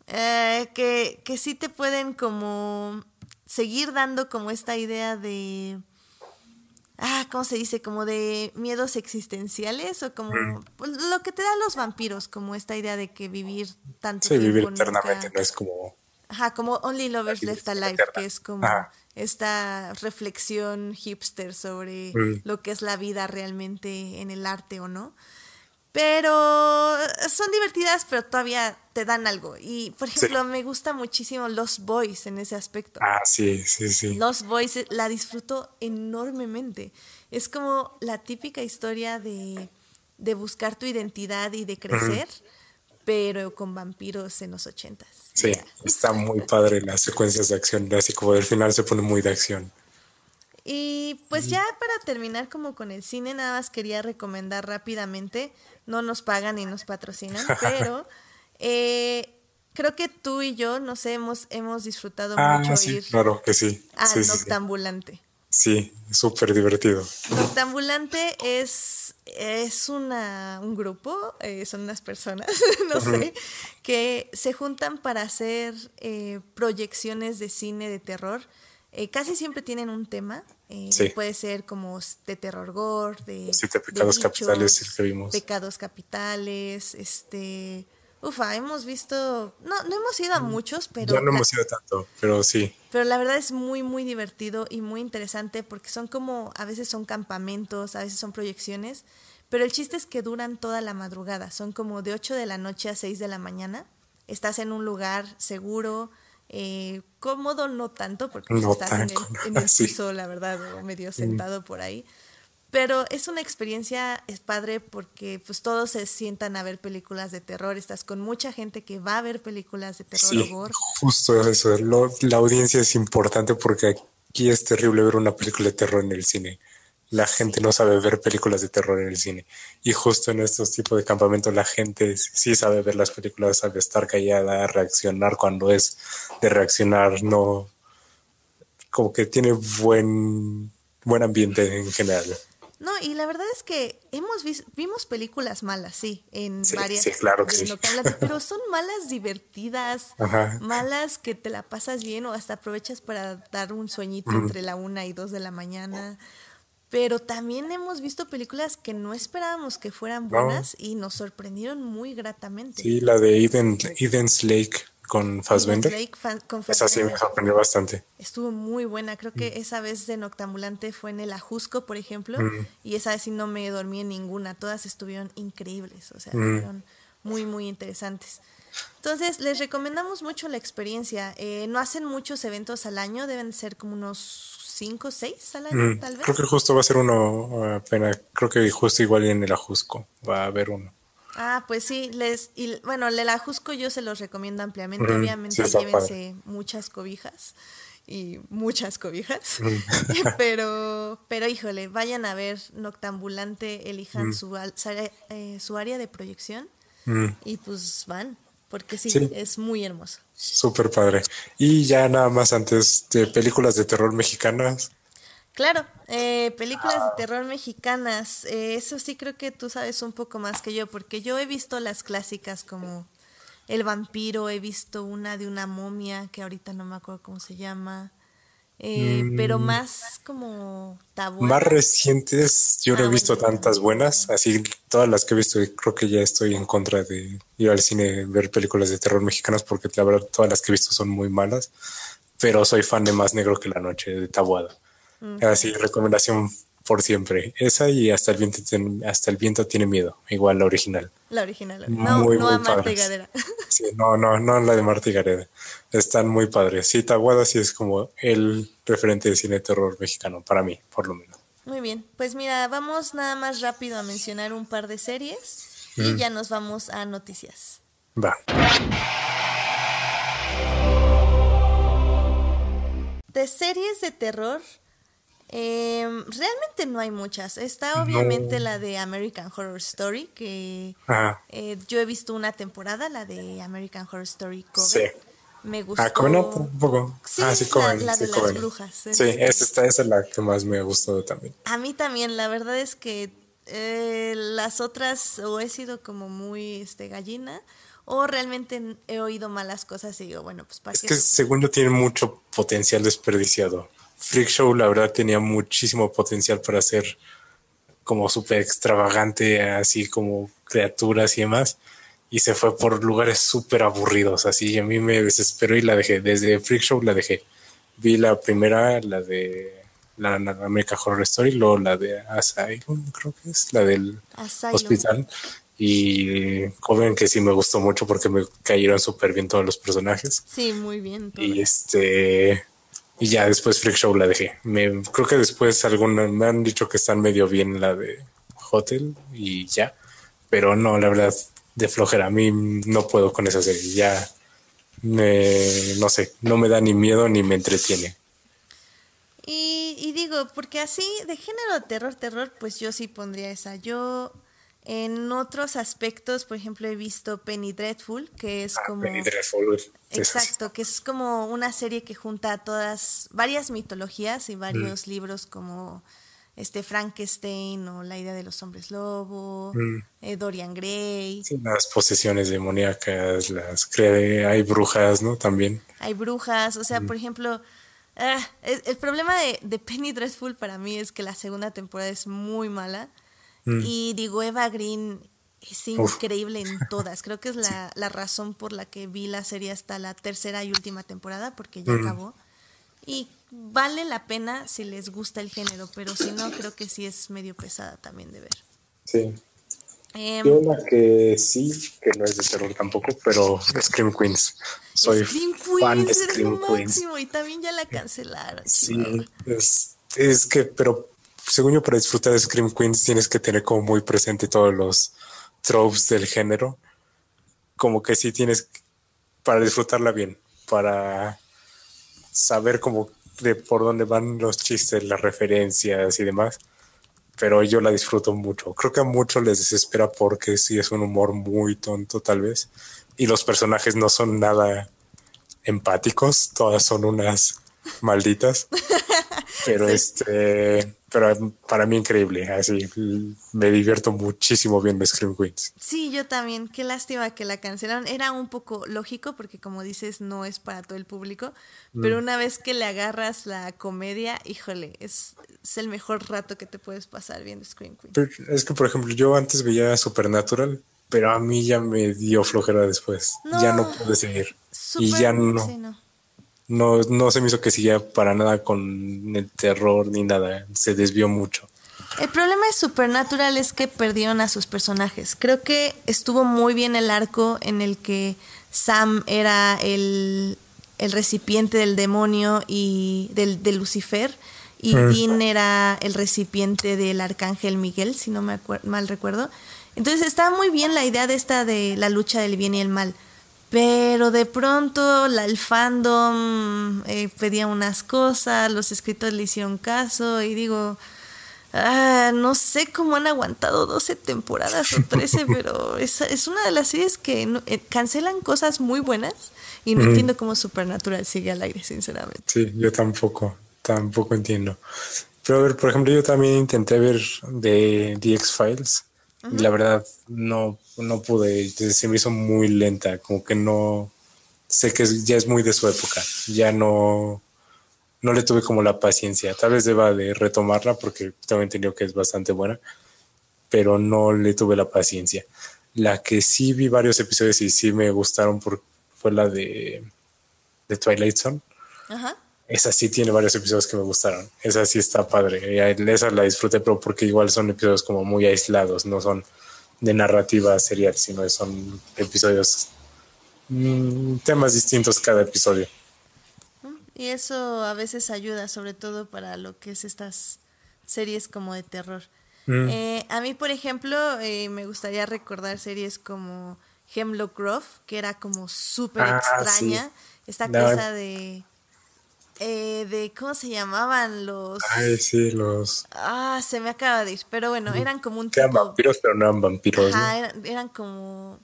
Eh, que, que sí te pueden como seguir dando como esta idea de ah, ¿cómo se dice? Como de miedos existenciales o como pues, lo que te dan los vampiros, como esta idea de que vivir tanto sí, vivir eternamente no es como... Ajá, como Only Lovers Left Alive, que es como esta reflexión hipster sobre lo que es la vida realmente en el arte o no. Pero son divertidas, pero todavía te dan algo. Y, por ejemplo, me gusta muchísimo Los Boys en ese aspecto. Ah, sí, sí, sí. Los Boys eh, la disfruto enormemente. Es como la típica historia de, buscar tu identidad y de crecer, pero con vampiros en los ochentas. Sí, está muy padre las secuencias de acción, así como del final se pone muy de acción. Y pues ya para terminar como con el cine, nada más quería recomendar rápidamente no nos pagan ni nos patrocinan, pero eh, creo que tú y yo, no sé, hemos, hemos disfrutado ah, mucho sí, claro que sí. A Noctambulante. Sí, súper divertido. Noctambulante es, es una, un grupo, eh, son unas personas, no sé, que se juntan para hacer eh, proyecciones de cine de terror. casi siempre tienen un tema. Eh, puede ser como de terror gore, de, pecados capitales que vimos. Pecados capitales, este... Ufa, hemos visto... No, no hemos ido a mm, muchos, pero... Ya no hemos ido tanto, pero sí. Pero la verdad es muy, muy divertido y muy interesante porque son como... A veces son campamentos, a veces son proyecciones, pero el chiste es que duran toda la madrugada. Son como de 8 de la noche a 6 de la mañana. Estás en un lugar seguro, eh, cómodo no tanto, porque estás en el, piso, la verdad, o medio sentado por ahí. Pero es una experiencia, es padre porque pues todos se sientan a ver películas de terror, estás con mucha gente que va a ver películas de terror. justo eso, la audiencia es importante porque aquí es terrible ver una película de terror en el cine la gente no sabe ver películas de terror en el cine. Y justo en estos tipos de campamentos la gente sí sabe ver las películas, sabe estar callada, reaccionar cuando es de reaccionar, no como que tiene buen buen ambiente en general. No, y la verdad es que hemos visto, vimos películas malas, sí, en varias. Sí, claro que sí. pero son malas divertidas, malas que te la pasas bien o hasta aprovechas para dar un sueñito entre la una y dos de la mañana. Pero también hemos visto películas que no esperábamos que fueran buenas y nos sorprendieron muy gratamente. Sí, la de Eden, Eden's Lake con Fassbender. Con Esa sí me sorprendió bastante. Estuvo muy buena. Creo que mm. esa vez de Noctambulante fue en el Ajusco, por ejemplo. Mm. Y esa vez sí no me dormí en ninguna. Todas estuvieron increíbles. O sea, mm. fueron muy, muy interesantes. Entonces, les recomendamos mucho la experiencia. Eh, no hacen muchos eventos al año, deben ser como unos cinco, seis al año, mm, tal vez. Creo que justo va a ser uno apenas, creo que justo igual en el Ajusco va a haber uno. Ah, pues sí, les, y bueno, el Ajusco yo se los recomiendo ampliamente, obviamente llévense muchas cobijas y muchas cobijas, pero, pero híjole, vayan a ver Noctambulante, elijan su, eh, su área de proyección y pues van, porque sí, es muy hermoso. Súper padre. Y ya nada más antes de películas de terror mexicanas. Claro, eh, películas de terror mexicanas. Eh, eso sí creo que tú sabes un poco más que yo, porque yo he visto las clásicas como El vampiro, he visto una de una momia, que ahorita no me acuerdo cómo se llama. eh, pero más como tabuadas. Más recientes, yo no he Ah, visto bueno. tantas buenas, así todas las que he visto, creo que ya estoy en contra de ir al cine ver películas de terror mexicanas porque la verdad todas las que he visto son muy malas, pero soy fan de Más Negro que la Noche de Tabuada. Así, recomendación por siempre. Esa y hasta el viento tiene, hasta el viento tiene miedo, igual la original. La original. No, Muy, no muy a Marta y. Gadera. Sí, no, no, no la de Marta y Gareda. Están muy padres. Sí, Tabuada sí es como el referente de cine de terror mexicano, para mí, por lo menos. Muy bien, pues mira, vamos nada más rápido a mencionar un par de series y ya nos vamos a noticias. Va. De series de terror, eh, realmente no hay muchas. Está obviamente No. la de American Horror Story, que eh, yo he visto una temporada, la de American Horror Story Coven. Sí. Me gustó. Ah, Coven no, tampoco. Sí, ah, sí, Coven. la sí, de las brujas. Sí, Este- esa, está, esa es la que más me ha gustado también. A mí también, la verdad es que eh, las otras o he sido como muy este, gallina o realmente he oído malas cosas y digo, bueno, pues para Es que según yo tiene mucho potencial desperdiciado. Freak Show, la verdad, tenía muchísimo potencial para ser como súper extravagante, así como criaturas y demás. Y se fue por lugares súper aburridos, así. Y a mí me desesperó y la dejé. Desde Freak Show la dejé. Vi la primera, la de la, la American Horror Story, luego la de Asylum, creo que es, la del Asylum. hospital. Y Coven, que sí me gustó mucho porque me cayeron súper bien todos los personajes. Sí, muy bien. todo. Y este. Y ya después Freak Show la dejé. Me, creo que después alguna, me han dicho que están medio bien la de Hotel y ya. Pero no, la verdad, de flojera. A mí no puedo con esa serie. Ya no sé, no me da ni miedo ni me entretiene. Y, y digo, porque así, de género terror, terror, pues yo sí pondría esa. Yo, en otros aspectos, por ejemplo, he visto Penny Dreadful, que es como... Penny Dreadful. Exacto, que es como una serie que junta todas, varias mitologías y varios libros como este Frankenstein o La idea de los hombres lobo, Mm. eh, Dorian Gray, Sí, las posesiones demoníacas, las hay brujas, ¿no? También. hay brujas, o sea, por ejemplo, ah, el, el problema de, de Penny Dreadful para mí es que la segunda temporada es muy mala y digo, Eva Green es increíble en todas, creo que es la, la razón por la que vi la serie hasta la tercera y última temporada, porque ya acabó. Y vale la pena si les gusta el género, pero si no, creo que sí es medio pesada también de ver. Sí. Em, Yo una que sí, que no es de terror tampoco, pero Scream Queens. Soy Scream fan de Queens Scream Queens. máximo y también ya la cancelaron. Sí, es que, pero según yo, para disfrutar de Scream Queens tienes que tener como muy presente todos los tropes del género. Como que sí tienes, para disfrutarla bien, para saber como de por dónde van los chistes, las referencias y demás. Pero yo la disfruto mucho. Creo que a muchos les desespera porque sí es un humor muy tonto tal vez. Y los personajes no son nada empáticos, todas son unas malditas. Pero este, pero para mí increíble, así me divierto muchísimo viendo Scream Queens. Sí, yo también. Qué lástima que la cancelaron. Era un poco lógico porque como dices, no es para todo el público. Mm. Pero una vez que le agarras la comedia, híjole, es, es el mejor rato que te puedes pasar viendo Scream Queen. Pero es que, por ejemplo, yo antes veía Supernatural, pero a mí ya me dio flojera después. Ya no pude seguir. y ya no, sí, no. No, no se me hizo que siguiera para nada con el terror ni nada. Se desvió mucho. El problema de Supernatural es que perdieron a sus personajes. Creo que estuvo muy bien el arco en el que Sam era el, el recipiente del demonio y del, de Lucifer y Dean era el recipiente del arcángel Miguel, si no me mal recuerdo. Entonces estaba muy bien la idea de esta de la lucha del bien y el mal. Pero de pronto la, el fandom eh, pedía unas cosas, los escritores le hicieron caso y digo, ah, no sé cómo han aguantado 12 temporadas o 13, pero es, es una de las series que no- eh, cancelan cosas muy buenas y no entiendo cómo Supernatural sigue al aire, sinceramente. Sí, yo tampoco, tampoco entiendo. Pero a ver, por ejemplo, yo también intenté ver de The X-Files la verdad no, no pude, se me hizo muy lenta, como que no, sé que ya es muy de su época, ya no, no le tuve como la paciencia. Tal vez deba de retomarla porque tengo entendido que es bastante buena, pero no le tuve la paciencia. La que sí vi varios episodios y sí me gustaron por, fue la de, de Twilight Zone. Ajá. Esa sí tiene varios episodios que me gustaron. Esa sí está padre. Esa la disfruté, pero porque igual son episodios como muy aislados, no son de narrativa serial, sino son episodios, mm, temas distintos cada episodio. Y eso a veces ayuda, sobre todo para lo que es estas series como de terror. Mm. Eh, a mí, por ejemplo, eh, me gustaría recordar series como Hemlock Grove, que era como súper ah, extraña. Esta cosa de eh, de cómo se llamaban los ay sí los ah se me acaba de ir pero bueno eran como un tipo... eran vampiros pero no eran vampiros eran, como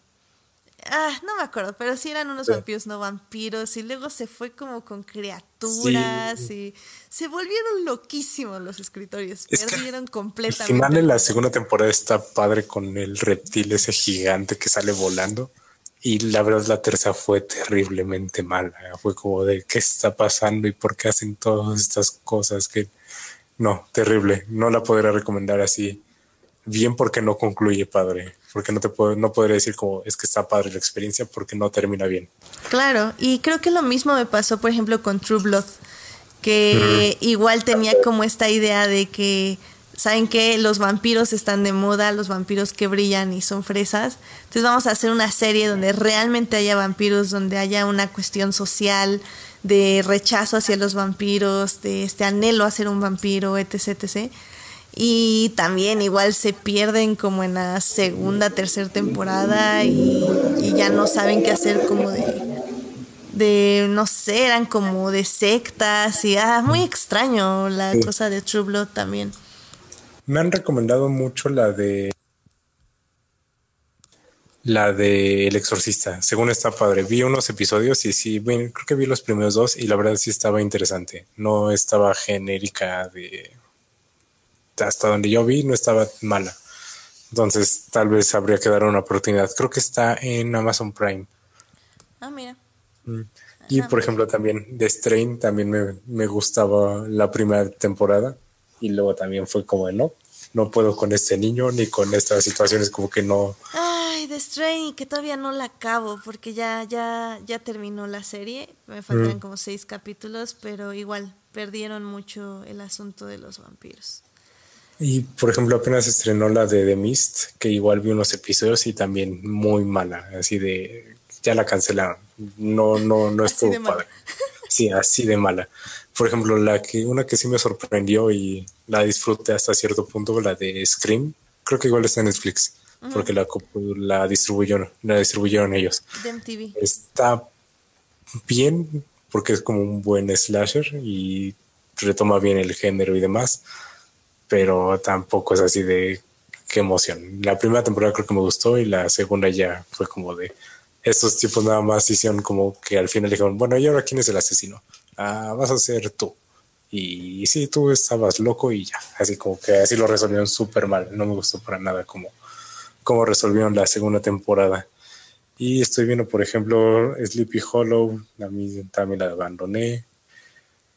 ah no me acuerdo pero sí eran unos vampiros no vampiros y luego se fue como con criaturas y se volvieron loquísimos los escritorios perdieron completamente el final de la segunda temporada está padre con el reptil ese gigante que sale volando y la verdad la tercera fue terriblemente mala. Fue como de qué está pasando y por qué hacen todas estas cosas que no, terrible. No la podría recomendar así. Bien porque no concluye padre. Porque no te puedo, no podría decir como es que está padre la experiencia porque no termina bien. Claro, y creo que lo mismo me pasó, por ejemplo, con True Blood, que igual tenía como esta idea de que saben que los vampiros están de moda, los vampiros que brillan y son fresas. Entonces vamos a hacer una serie donde realmente haya vampiros, donde haya una cuestión social de rechazo hacia los vampiros, de este anhelo a ser un vampiro, etc, etc. Y también igual se pierden como en la segunda, tercera temporada y, ya no saben qué hacer como de, de, no sé, eran como de sectas y ah, muy extraño la cosa de True Blood también. Me han recomendado mucho la de la de El Exorcista. Según está padre. Vi unos episodios y sí, bueno, creo que vi los primeros dos y la verdad sí estaba interesante. No estaba genérica de hasta donde yo vi, no estaba mala. Entonces, tal vez habría que dar una oportunidad. Creo que está en Amazon Prime. Ah, mira. Mm. Y por ejemplo, también The Strain también me, me gustaba la primera temporada y luego también fue como no, no puedo con este niño ni con estas situaciones como que no. Ay, The Strain, que todavía no la acabo porque ya, ya, ya terminó la serie, me faltan mm. como seis capítulos, pero igual perdieron mucho el asunto de los vampiros. Y por ejemplo, apenas estrenó la de The Mist, que igual vi unos episodios y también muy mala, así de ya la cancelaron. No, no, no estuvo padre. Sí, así de mala por ejemplo, la que, una que sí me sorprendió y la disfruté hasta cierto punto, la de Scream, creo que igual está en Netflix, porque la, la distribuyeron, la distribuyeron ellos. Está bien, porque es como un buen slasher y retoma bien el género y demás, pero tampoco es así de qué emoción. La primera temporada creo que me gustó y la segunda ya fue como de estos tipos nada más hicieron como que al final dijeron, bueno, ¿y ahora quién es el asesino? Ah, vas a ser tú. Y sí, tú estabas loco y ya, así como que así lo resolvieron súper mal. No me gustó para nada como, como resolvieron la segunda temporada. Y estoy viendo, por ejemplo, Sleepy Hollow, a mí también la abandoné.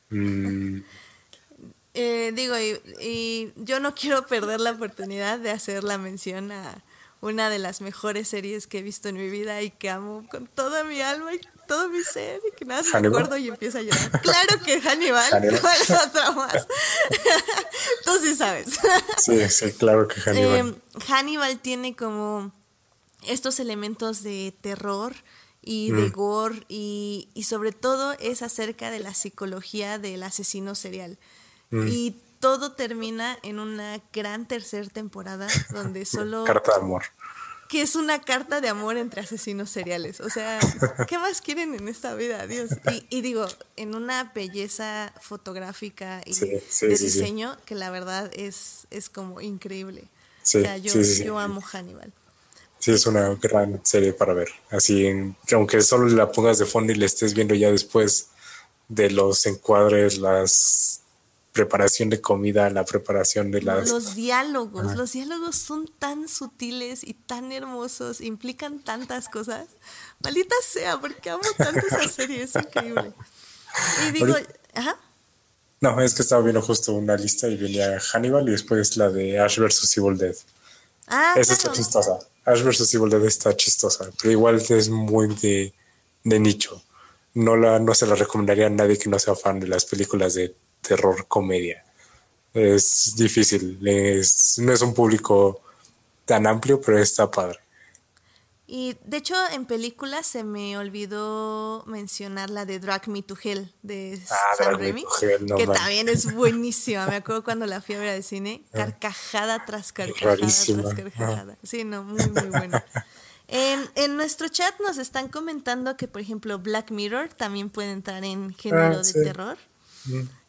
Mm. Eh, digo, y, yo no quiero perder la oportunidad de hacer la mención a una de las mejores series que he visto en mi vida y que amo con toda mi alma y todo mi ser y que nada me acuerdo y empieza a llorar. Claro que Hannibal, ¿cuál otra más? Tú sí sabes. sí, sí, claro que Hannibal. Em, Hannibal tiene como estos elementos de terror y de mm. gore y, y, sobre todo es acerca de la psicología del asesino serial. Mm. Y todo termina en una gran tercera temporada donde solo... Carta de amor que es una carta de amor entre asesinos seriales. O sea, ¿qué más quieren en esta vida? Dios. Y, digo, en una belleza fotográfica y de diseño que la verdad es, es como increíble. o sea, yo, yo amo Hannibal. Sí, es una gran serie para ver. Así, aunque solo la pongas de fondo y la estés viendo ya después de los encuadres, las preparación de comida, la preparación de las... Los diálogos, los diálogos son tan sutiles y tan hermosos, implican tantas cosas. Maldita sea, porque amo tanto esa serie, es increíble. Y digo, ajá. No, es que estaba viendo justo una lista y venía Hannibal y después la de Ash vs. Evil Dead. Ah, Esa está claro. chistosa. Ash vs. Evil Dead está chistosa, pero igual es muy de, de nicho. No, la, no se la recomendaría a nadie que no sea fan de las películas de terror comedia. Es difícil, es, no es un público tan amplio, pero está padre. Y de hecho, en películas se me olvidó mencionar la de Drag Me to Hell de Ah, Sam Raimi, no que man. también es buenísima. Me acuerdo cuando la fui a ver al cine, carcajada tras carcajada Rarísima. tras carcajada. Sí, no, muy, muy buena. En, en nuestro chat nos están comentando que, por ejemplo, Black Mirror también puede entrar en género Ah, de sí. terror.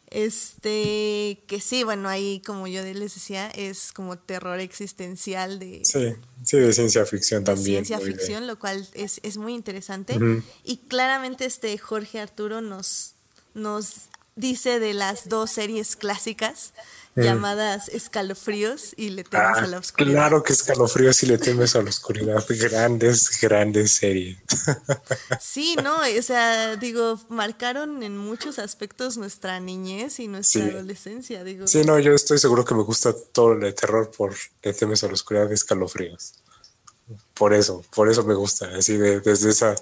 Este, que sí, bueno, ahí como yo les decía, es como terror existencial de, Sí, sí, de ciencia ficción de también. ciencia ficción, lo cual es, es muy interesante. Y claramente este Jorge Arturo nos, nos dice de las dos series clásicas llamadas Escalofríos y Le temes Ah, a la oscuridad. claro que escalofrío si le temes a la oscuridad. Grandes, grandes series. Sí, no, o sea, digo, marcaron en muchos aspectos nuestra niñez y nuestra Sí. adolescencia, digo. Sí, no, yo estoy seguro que me gusta todo el terror por Le temes a la oscuridad escalofríos. Por eso, por eso me gusta. Así de, desde esa.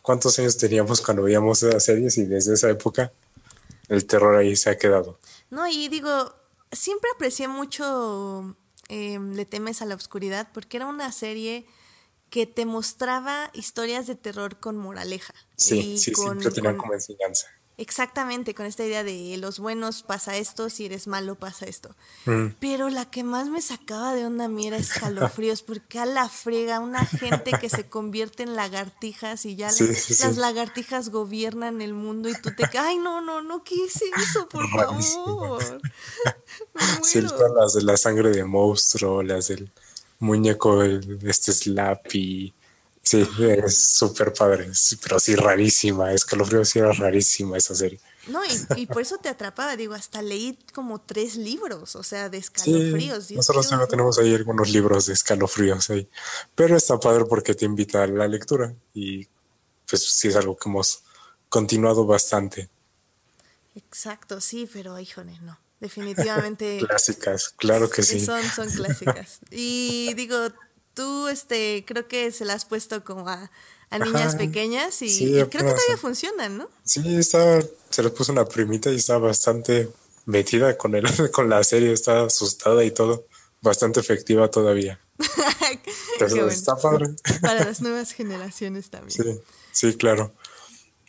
¿Cuántos años teníamos cuando veíamos esas series? Y desde esa época, el terror ahí se ha quedado. No, y digo, siempre aprecié mucho eh, Le temes a la oscuridad porque era una serie que te mostraba historias de terror con moraleja. Sí, y sí, con- siempre tenían con- como enseñanza. Exactamente, con esta idea de los buenos pasa esto, si eres malo pasa esto. Mm. Pero la que más me sacaba de onda a mí era escalofríos, porque a la frega, una gente que se convierte en lagartijas y ya Sí, la- sí, sí. las lagartijas gobiernan el mundo y tú te ay no, no, no quise eso, por favor. Me muero. las de la sangre de monstruo, las del muñeco, este Slappy. Sí, es súper padre, pero sí rarísima. Escalofrío sí era rarísima esa serie. No, y, y por eso te atrapaba, digo, hasta leí como tres libros, o sea, de escalofríos. Nosotros también tenemos ahí algunos libros de escalofríos ahí. Pero está padre porque te invita a la lectura y pues sí es algo que hemos continuado bastante. Exacto, sí, pero híjole, no. Definitivamente Clásicas, claro que sí. son, son clásicas. Y digo, tú este creo que se las has puesto como a, a niñas Ajá. pequeñas y, Sí, y creo que todavía funcionan, ¿no? Sí, estaba, se les puso una primita y estaba bastante metida con el, con la serie, estaba asustada y todo, bastante efectiva todavía. Entonces, bueno. está padre. Para las nuevas generaciones también. Sí, sí, claro.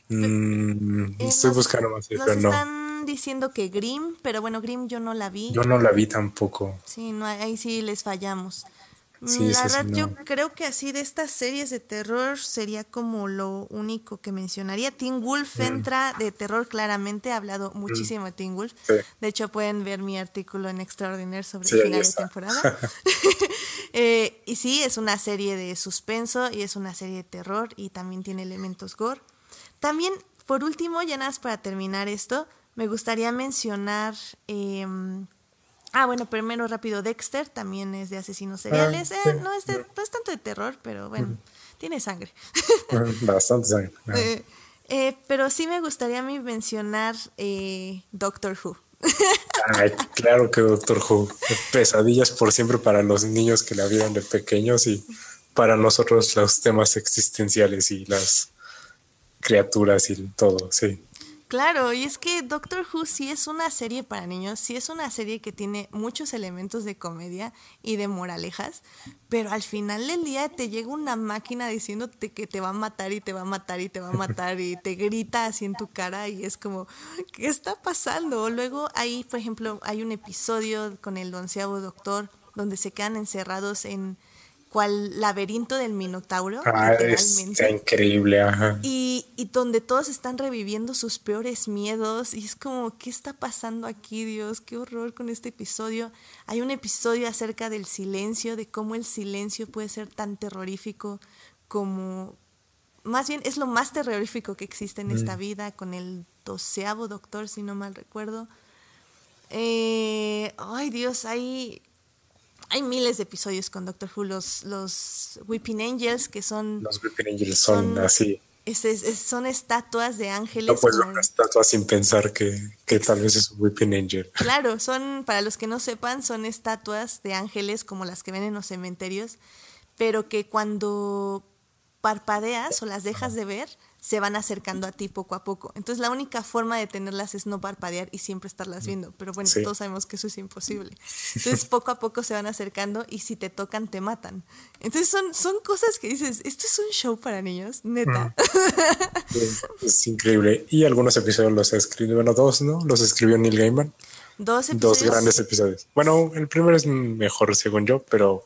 Mm, Eh, estoy nos- buscando más, Nos pero no. están diciendo que Grimm, pero bueno, Grimm yo no la vi. Yo no la vi tampoco. Sí, no, ahí sí les fallamos. Mm, Sí, la verdad, yo creo que así de estas series de terror sería como lo único que mencionaría. Teen Wolf entra de terror claramente, he hablado muchísimo de Teen Wolf. Sí. De hecho, pueden ver mi artículo en Extraordinaire sobre Sí, el final de temporada. Eh, y sí, es una serie de suspenso y es una serie de terror y también tiene elementos gore. También, por último, ya nada más para terminar esto, me gustaría mencionar... em, Ah, bueno, primero rápido, Dexter también es de asesinos seriales. Ah, Eh, sí. no, es de- no es tanto de terror, pero bueno, tiene sangre. Bastante sangre. Eh, eh, pero sí me gustaría a mí mencionar eh, Doctor Who. Ay, claro que Doctor Who. Pesadillas por siempre para los niños que la vieron de pequeños y para nosotros los temas existenciales y las criaturas y todo, sí. Claro, y es que Doctor Who sí es una serie para niños, sí es una serie que tiene muchos elementos de comedia y de moralejas, pero al final del día te llega una máquina diciéndote que te va a matar y te va a matar y te va a matar y te grita así en tu cara y es como, ¿qué está pasando? Luego ahí, por ejemplo, hay un episodio con el onceavo doctor donde se quedan encerrados en cual laberinto del Minotauro, Ah, está increíble, ajá. Y, y donde todos están reviviendo sus peores miedos y es como, ¿qué está pasando aquí, Dios? Qué horror con este episodio. Hay un episodio acerca del silencio, de cómo el silencio puede ser tan terrorífico como... Más bien es lo más terrorífico que existe en esta vida, con el doceavo doctor, si no mal recuerdo. Eh, ay, Dios, hay, hay miles de episodios con Doctor Who. Los, los Weeping Angels, que son Los Weeping Angels son, son- así, Es, es- son estatuas de ángeles. No ver como- una estatua sin pensar que, que tal vez es un Weeping Angel. Claro, son, para los que no sepan, son estatuas de ángeles como las que ven en los cementerios, pero que cuando parpadeas o las dejas de ver, se van acercando a ti poco a poco. Entonces la única forma de tenerlas es no parpadear y siempre estarlas viendo. Pero bueno, Sí. todos sabemos que eso es imposible. Entonces poco a poco se van acercando y si te tocan, te matan. Entonces son, son cosas que dices, esto es un show para niños, neta. Es increíble. Y algunos episodios los escribió, bueno, dos, ¿no? Los escribió Neil Gaiman. Dos Dos episodios. grandes episodios. Bueno, el primero es mejor según yo, pero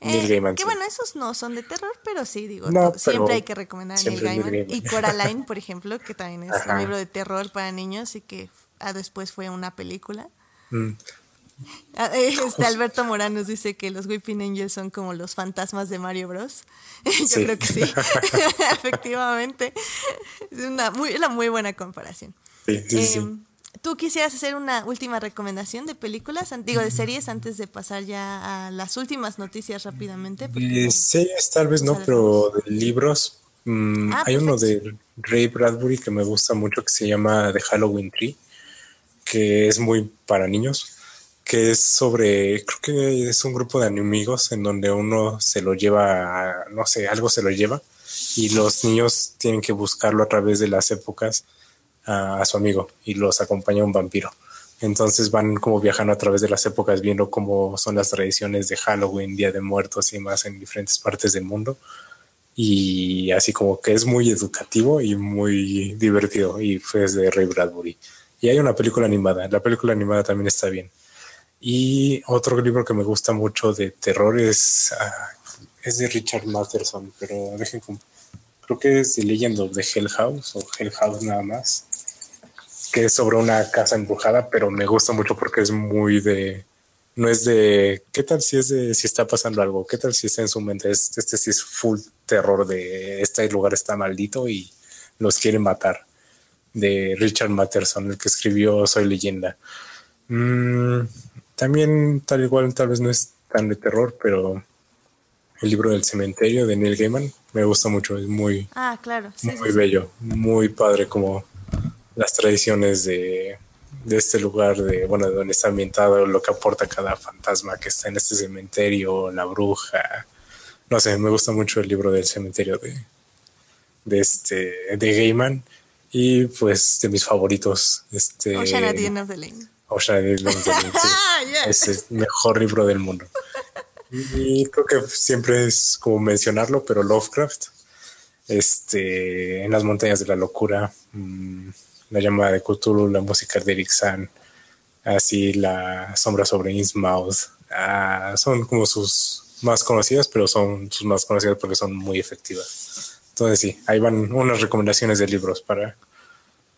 Neil Eh, Gaiman. que sí. bueno, esos no son de terror, pero sí, digo, No, siempre hay que recomendar a Neil Gaiman. Y Coraline, por ejemplo, que también es Ajá. un libro de terror para niños y que ah, después fue una película. Mm, Ah, eh, Este Alberto Morán nos dice que los Weeping Angels son como los fantasmas de Mario Bros. Yo Sí. creo que sí, efectivamente. Es una muy, una muy buena comparación. sí, sí, sí. ¿Tú quisieras hacer una última recomendación de películas, digo, de series, antes de pasar ya a las últimas noticias rápidamente? Porque- Eh, series tal vez no, pero de libros. mm, Ah, hay uno de Ray Bradbury que me gusta mucho que se llama The Halloween Tree, que es muy para niños, que es sobre, creo que es un grupo de enemigos en donde uno se lo lleva, no sé, algo se lo lleva y los niños tienen que buscarlo a través de las épocas a, su amigo y los acompaña un vampiro. Entonces van como viajando a través de las épocas viendo cómo son las tradiciones de Halloween, Día de Muertos y más en diferentes partes del mundo. Y así como que es muy educativo y muy divertido y fue de Ray Bradbury. Y hay una película animada, la película animada también está bien. Y otro libro que me gusta mucho de terror es, ah, es de Richard Matheson, pero dejen creo que es The Legend of the Hell House o Hell House nada más, que es sobre una casa embrujada, pero me gusta mucho porque es muy de, no es de, ¿qué tal si es de, si está pasando algo? ¿Qué tal si está en su mente? Es- este sí es full terror de, este lugar está maldito y los quiere matar, de Richard Matheson, el que escribió Soy leyenda. Mm, también tal igual tal vez no es tan de terror, pero el libro del cementerio de Neil Gaiman me gusta mucho, es muy, Ah, claro. Sí, muy sí, sí. bello, muy padre como las tradiciones de, de este lugar, de bueno, de donde está ambientado, lo que aporta cada fantasma que está en este cementerio, la bruja. No sé, me gusta mucho el libro del cementerio de, de este de Gaiman y pues de mis favoritos, este Ocean at the End of the Lane. Ocean at the End of the Lane, sí. Ah, yeah. Es el mejor libro del mundo. Y creo que siempre es como mencionarlo, pero Lovecraft, este, en las montañas de la locura, mm, la llamada de Cthulhu, la música de Eric San, así la sombra sobre Innsmouth, ah, son como sus más conocidas, pero son sus más conocidas porque son muy efectivas. Entonces sí, ahí van unas recomendaciones de libros para,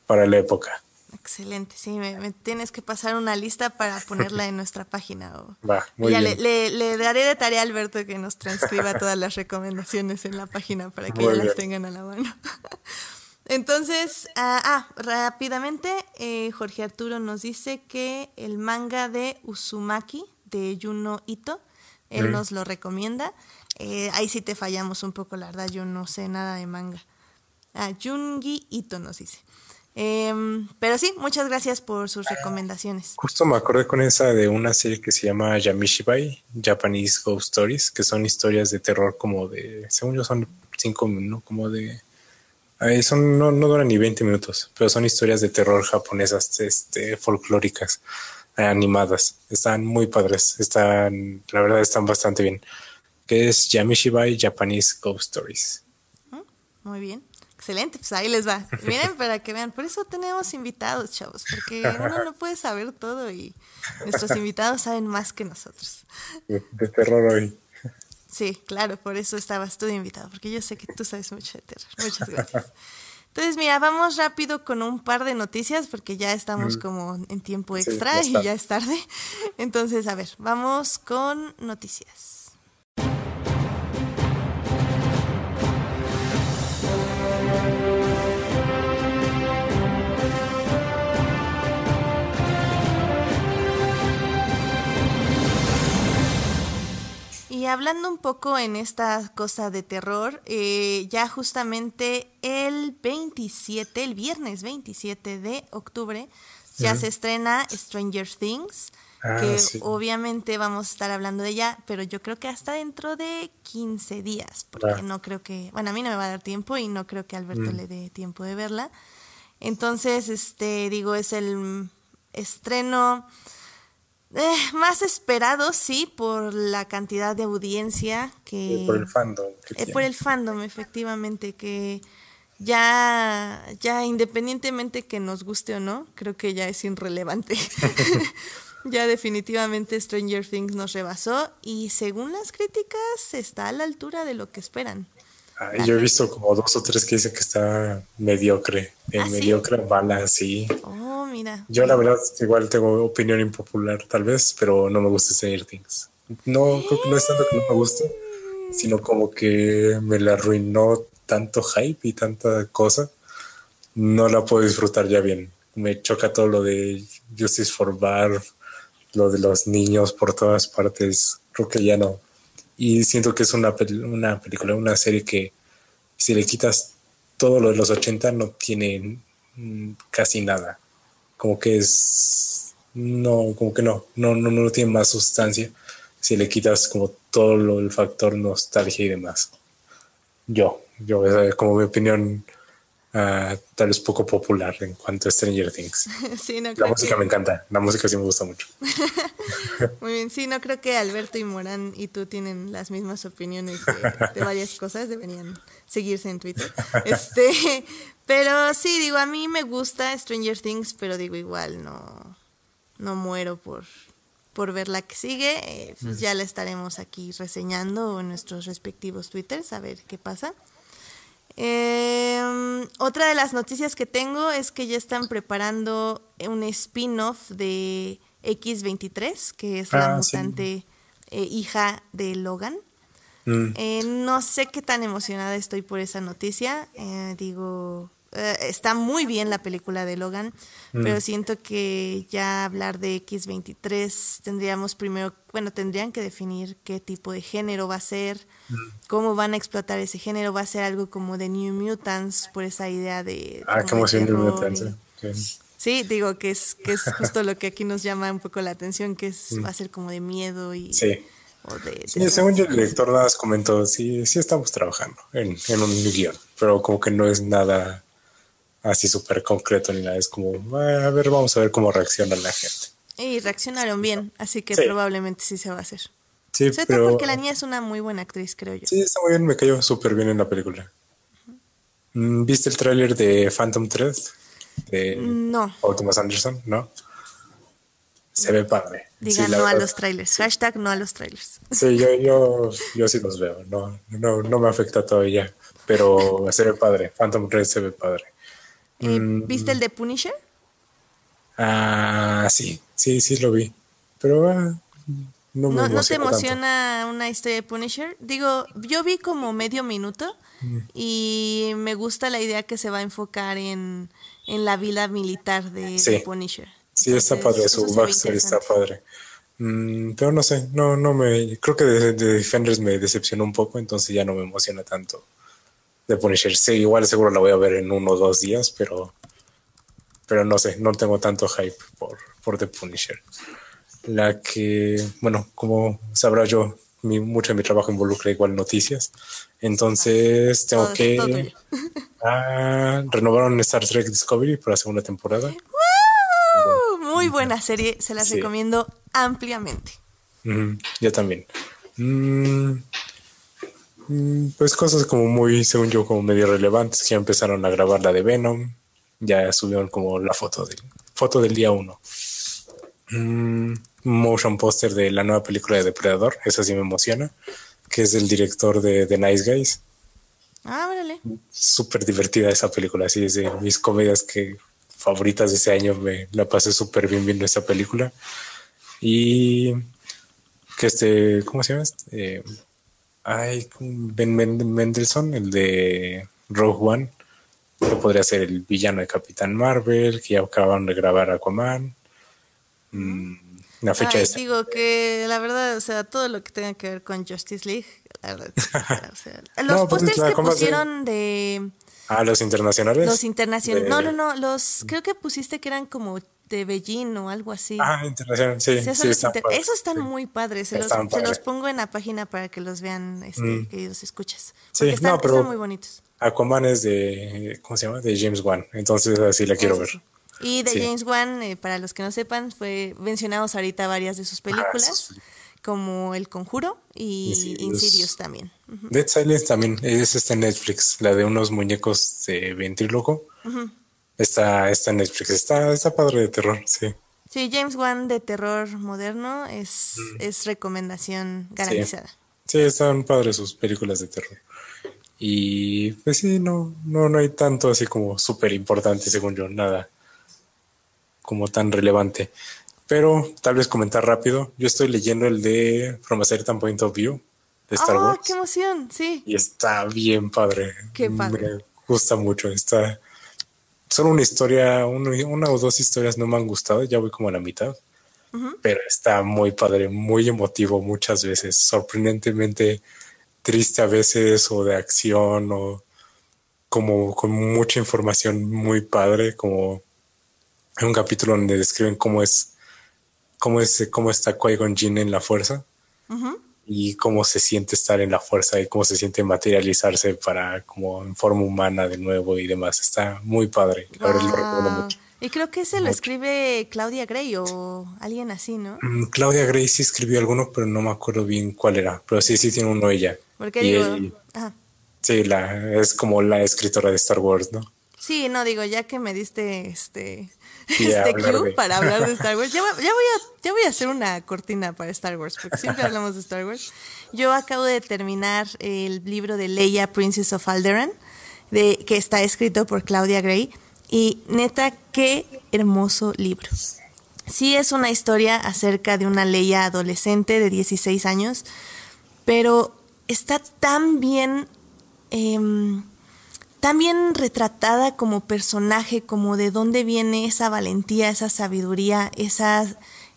para la época. Excelente, sí, me, me tienes que pasar una lista para ponerla en nuestra página. o- Va, muy ya bien. Le, le- le daré de tarea a Alberto que nos transcriba todas las recomendaciones en la página para que ya las tengan a la mano. Entonces, ah, ah, rápidamente, eh, Jorge Arturo nos dice que el manga de Uzumaki de Juno Ito, él nos lo recomienda. Eh, ahí sí te fallamos un poco, la verdad, yo no sé nada de manga. Ah, Jungi Ito nos dice. Em, pero sí, muchas gracias por sus recomendaciones. Justo me acordé con esa de una serie que se llama Yamishibai, Japanese Ghost Stories, que son historias de terror como de, según yo son cinco minutos, como de, ay, son, no, no duran ni 20 minutos, pero son historias de terror japonesas, este, folclóricas, eh, animadas. Están muy padres, están, la verdad están bastante bien. Que es Yamishibai Japanese Ghost Stories. Muy bien. Excelente, pues ahí les va. Miren para que vean. Por eso tenemos invitados, chavos, porque uno no puede saber todo y nuestros invitados saben más que nosotros. De terror hoy. Sí, claro, por eso estabas tú de invitado, porque yo sé que tú sabes mucho de terror. Muchas gracias. Entonces, mira, vamos rápido con un par de noticias porque ya estamos como en tiempo Sí, extra ya y ya es tarde. Entonces, a ver, vamos con noticias. Y hablando un poco en esta cosa de terror, eh, ya justamente el 27, el viernes 27 de octubre, ya se estrena Stranger Things, Ah, que sí. obviamente vamos a estar hablando de ella, pero yo creo que hasta dentro de 15 días, porque Ah. no creo que, bueno, a mí no me va a dar tiempo y no creo que a Alberto Mm. le dé tiempo de verla. Entonces, este, digo, es el estreno eh, más esperado, sí, por la cantidad de audiencia que... Eh, por el fandom. Eh, por el fandom, efectivamente, que ya, ya independientemente que nos guste o no, creo que ya es irrelevante. ya definitivamente Stranger Things nos rebasó y según las críticas está a la altura de lo que esperan. Yo he visto como dos o tres que dicen que está mediocre. De ¿Ah, sí? mediocre bala, sí. Oh, mira. Yo la verdad igual tengo opinión impopular tal vez, pero no me gusta Stranger Things. No, creo que no es tanto que no me guste, sino como que me la arruinó tanto hype y tanta cosa. No la puedo disfrutar ya bien. Me choca todo lo de Justice for Barb, lo de los niños por todas partes. Creo que ya no. Y siento que es una, una película, una serie que si le quitas todo lo de los 80 no tiene mm, casi nada. Como que es no como que no no no no tiene más sustancia. Si le quitas como todo lo, el factor nostalgia y demás. Yo yo como mi opinión ah, tal vez poco popular en cuanto a Stranger Things sí, no la música que- me encanta la música sí me gusta mucho Muy bien, sí, no creo que Alberto y Morán y tú tienen las mismas opiniones de, de varias cosas, deberían seguirse en Twitter. Este, pero sí, digo, a mí me gusta Stranger Things, pero digo, igual no, no muero por, por ver la que sigue. Eh, pues ya la estaremos aquí reseñando en nuestros respectivos Twitters, a ver qué pasa. Eh, otra de las noticias que tengo es que ya están preparando un spin-off de X23, que es la Ah, sí. mutante eh, hija de Logan. Mm, Eh, no sé qué tan emocionada estoy por esa noticia. Eh, digo, eh, está muy bien la película de Logan, Mm. pero siento que ya hablar de X23 tendríamos primero, bueno, tendrían que definir qué tipo de género va a ser, Mm. cómo van a explotar ese género. Va a ser algo como de New Mutants, por esa idea de. ah como de terror Mutants, eh. Sí. Sí, digo que es, que es justo lo que aquí nos llama un poco la atención, que es, va a ser como de miedo y. Mm. Sí. o de- de Sí, según yo, el director nada más comentó, sí, sí estamos trabajando en, en un guion, pero como que no es nada así súper concreto ni nada, es como, "Ah, a ver, vamos a ver cómo reacciona la gente. Y reaccionaron bien, así que Sí. probablemente sí se va a hacer. Sí, Sobre todo pero porque la niña es una muy buena actriz, creo yo. sí, está muy bien, me cayó súper bien en la película. Mm, ¿Viste el tráiler de Phantom Thread? De No, Paul Thomas Anderson, ¿no? Se ve padre. digan Sí, no a los trailers. Hashtag no a los trailers. Sí, yo, yo, yo sí los veo. No, no, no me afecta todavía. Pero se ve padre. Phantom Thread se ve padre. Eh, Mm. ¿Viste el de Punisher? Ah, sí, sí, sí lo vi. Pero ah, no me ¿No, ¿No te emociona tanto. una historia de Punisher? Digo, yo vi como medio minuto Mm. y me gusta la idea que se va a enfocar en, en la vida militar de, Sí. de Punisher. Sí, está padre. Su backstory está padre. Mm, pero no sé, no, no me. Creo que de, de Defenders me decepcionó un poco, entonces ya no me emociona tanto de Punisher. Sí, igual seguro la voy a ver en uno o dos días, pero. Pero no sé, no tengo tanto hype por, por The Punisher. La que, bueno, como sabrá yo, mi, mucho de mi trabajo involucra igual noticias. Entonces tengo Todo- que. todo. Ah, renovaron Star Trek Discovery para la segunda temporada. Muy buena serie, se las Sí. recomiendo ampliamente. Ujú, yo también. Mm, mm, pues cosas como muy, según yo, como medio relevantes, que ya empezaron a grabar la de Venom. Ya subieron como la foto del, foto del día uno. Mm, motion poster de la nueva película de Depredador, esa sí me emociona, que es del director de The Nice Guys. Ah, órale. Súper divertida esa película, así es de mis comedias que favoritas de ese año, me la pasé súper bien viendo esta película. Y que este, ¿cómo se llama? Eh, ay, Ben Men- Mendelssohn, el de Rogue One, que podría ser el villano de Capitán Marvel, que ya acabaron de grabar Aquaman. Mm, la fecha Ay, esta. digo que la verdad, o sea, todo lo que tenga que ver con Justice League, la verdad, o sea, los No, pues, pósters la que pusieron de Ah, los internacionales. los internacionales, De- no, no, no, los creo que pusiste que eran como de Beijing o algo así. Ah, internacional, sí. Sí, los están inter- esos están sí. muy padres. Se los, Están se los pongo en la página para que los vean, este, Mm. queridos escuchas. Sí, están, no, pero- están muy bonitos. Aquaman es de, ¿cómo se llama? De James Wan. Entonces así la quiero ver. Y de. James Wan, eh, para los que no sepan, fue mencionamos ahorita varias de sus películas, Ah, sí. como El Conjuro y Insidious. Insidious, también. Dead Silence también, es está en Netflix, la de unos muñecos de ventríloco. Está, está en Netflix, está, está padre de terror, sí. Sí, James Wan de terror moderno es, es recomendación garantizada. Sí, están padres sus películas de terror. Y pues sí, no, no, no hay tanto así como súper importante, según yo, nada como tan relevante. Pero tal vez comentar rápido, yo estoy leyendo el de From a Certain Point of View de Star ¡Oh, Wars. qué emoción! Sí. Y está bien padre. Qué padre. Me gusta mucho. Está solo una historia, uno- una o dos historias no me han gustado. Ya voy como a la mitad. Pero está muy padre, muy emotivo muchas veces. Sorprendentemente triste a veces o de acción o como con mucha información muy padre. Como hay un capítulo donde describen cómo es, cómo es, cómo está Qui-Gon Jinn en la fuerza y cómo se siente estar en la fuerza y cómo se siente materializarse para como en forma humana de nuevo y demás. Está muy padre. La verdad lo Wow. mucho. Y creo que ese lo escribe Claudia Gray o alguien así, ¿no? Mm, Claudia Gray sí escribió alguno, pero no me acuerdo bien cuál era. Pero sí, sí tiene uno ella. Porque digo, él- ajá. sí, la, es como la escritora de Star Wars, ¿no? Sí, no digo, ya que me diste este, Sí, este de- para hablar de Star Wars, ya, voy a, ya voy a hacer una cortina para Star Wars, porque siempre hablamos de Star Wars. Yo acabo de terminar el libro de Leia, Princess of Alderaan, de, que está escrito por Claudia Gray, y neta, qué hermoso libro. Sí es una historia acerca de una Leia adolescente de 16 años, pero está tan bien... em, tan bien retratada como personaje, como de dónde viene esa valentía, esa sabiduría, esa,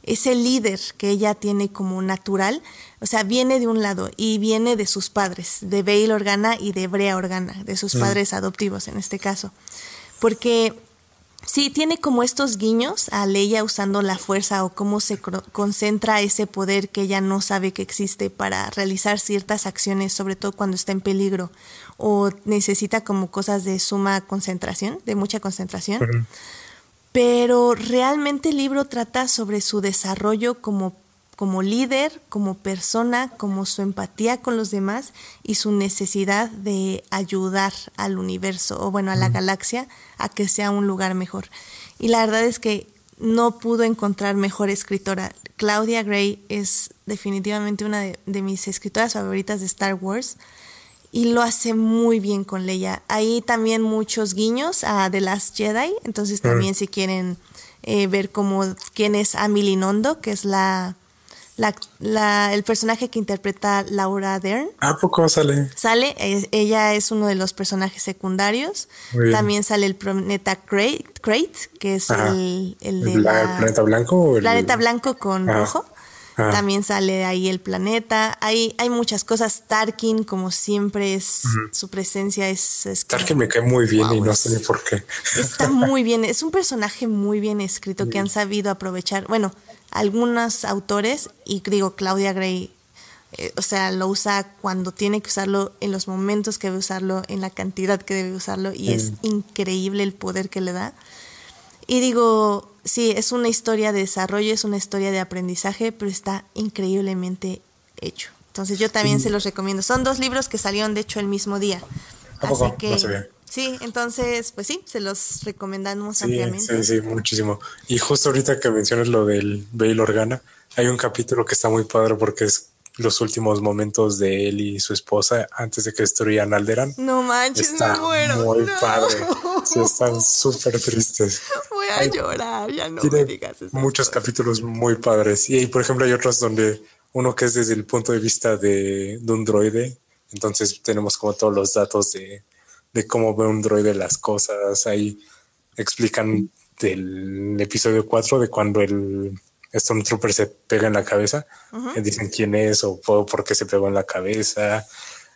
ese líder que ella tiene como natural. O sea, viene de un lado y viene de sus padres, de Bail Organa y de Brea Organa, de sus padres adoptivos en este caso. Porque Sí, tiene como estos guiños a Leia usando la fuerza o cómo se concentra ese poder que ella no sabe que existe para realizar ciertas acciones, sobre todo cuando está en peligro o necesita como cosas de suma concentración, de mucha concentración. Pero realmente el libro trata sobre su desarrollo como, como líder, como persona, como su empatía con los demás y su necesidad de ayudar al universo o bueno, a la galaxia a que sea un lugar mejor. Y la verdad es que no pudo encontrar mejor escritora. Claudia Gray es definitivamente una de, de mis escritoras favoritas de Star Wars y lo hace muy bien con Leia. Hay también muchos guiños a The Last Jedi, entonces también si quieren eh, ver cómo quién es Amelie Nondo, que es la, la, la- el personaje que interpreta Laura Dern. ¿A poco sale? Sale, ella es uno de los personajes secundarios. También sale el planeta Crate, que es Ajá. el, el de ¿El bla- la- planeta blanco o el planeta blanco con Ajá. rojo. Ajá. También sale ahí el planeta. Hay, hay muchas cosas. Tarkin, como siempre, es su presencia es. Tarkin me cae muy bien y no sé ni por qué. Está muy bien, es un personaje muy bien escrito que han sabido aprovechar. Bueno, algunos autores, y digo Claudia Gray, eh, o sea, lo usa cuando tiene que usarlo, en los momentos que debe usarlo, en la cantidad que debe usarlo, y es increíble el poder que le da. Y digo, sí, es una historia de desarrollo, es una historia de aprendizaje, pero está increíblemente hecho. Entonces yo también se los recomiendo. Son dos libros que salieron, de hecho, el mismo día. ¿A Así poco? No que, sabía. Sí, entonces, pues sí, se los recomendamos Sí, ampliamente. sí, sí, muchísimo. Y justo ahorita que mencionas lo del Bail Organa, hay un capítulo que está muy padre porque es los últimos momentos de él y su esposa antes de que destruyan Alderan. No manches, Está me muero. muy no. padre. Sí, están súper tristes. Voy a Hay- llorar, ya no me digas eso. muchos capítulos muy padres. Y, por ejemplo, hay otros donde uno que es desde el punto de vista de, de un droide. Entonces tenemos como todos los datos de, de cómo ve un droide las cosas. Ahí explican del episodio 4 de cuando el, Stormtrooper se pega en la cabeza, dicen quién es o por qué se pegó en la cabeza,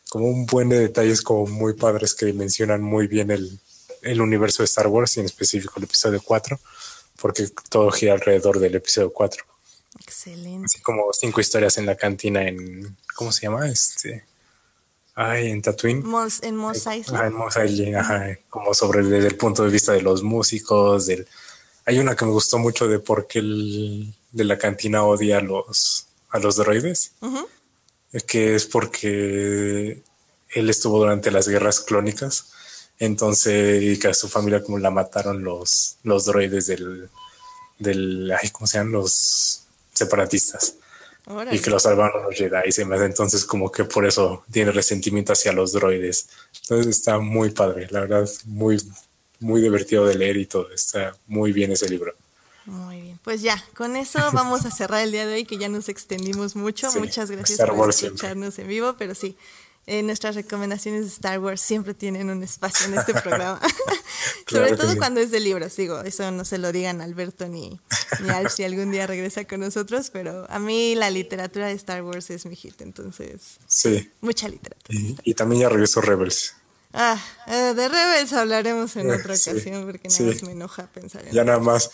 como un buen de detalles como muy padres que mencionan muy bien el, el universo de Star Wars y en específico el episodio 4, porque todo gira alrededor del episodio 4. Excelente. Así como cinco historias en la cantina en, ¿cómo se llama? Este, ay, en Tatooine. en Mos Eisley. en Mos Eisley, ajá, como sobre desde el punto de vista de los músicos, del... Hay una que me gustó mucho de por qué el de la cantina odia a los, a los droides, que es porque él estuvo durante las guerras clónicas, entonces, y que a su familia como la mataron los, los droides del, del, ay, ¿cómo se llaman? Los separatistas. Y que los salvaron los Jedi y demás. Entonces, como que por eso tiene resentimiento hacia los droides. Entonces está muy padre, la verdad, muy, muy divertido de leer y todo. Está muy bien ese libro. Muy bien, pues ya, con eso vamos a cerrar el día de hoy, que ya nos extendimos mucho. Muchas gracias por escucharnos en vivo, pero sí, eh, nuestras recomendaciones de Star Wars siempre tienen un espacio en este programa. Sobre todo cuando es de libros, digo, eso no se lo digan a Alberto ni, ni Alf si algún día regresa con nosotros, pero a mí la literatura de Star Wars es mi hit, entonces. Sí. Mucha literatura. Y, también ya regresó Rebels. Ah, eh, de Rebels hablaremos en otra ocasión porque nada más me enoja pensar en Ya nada más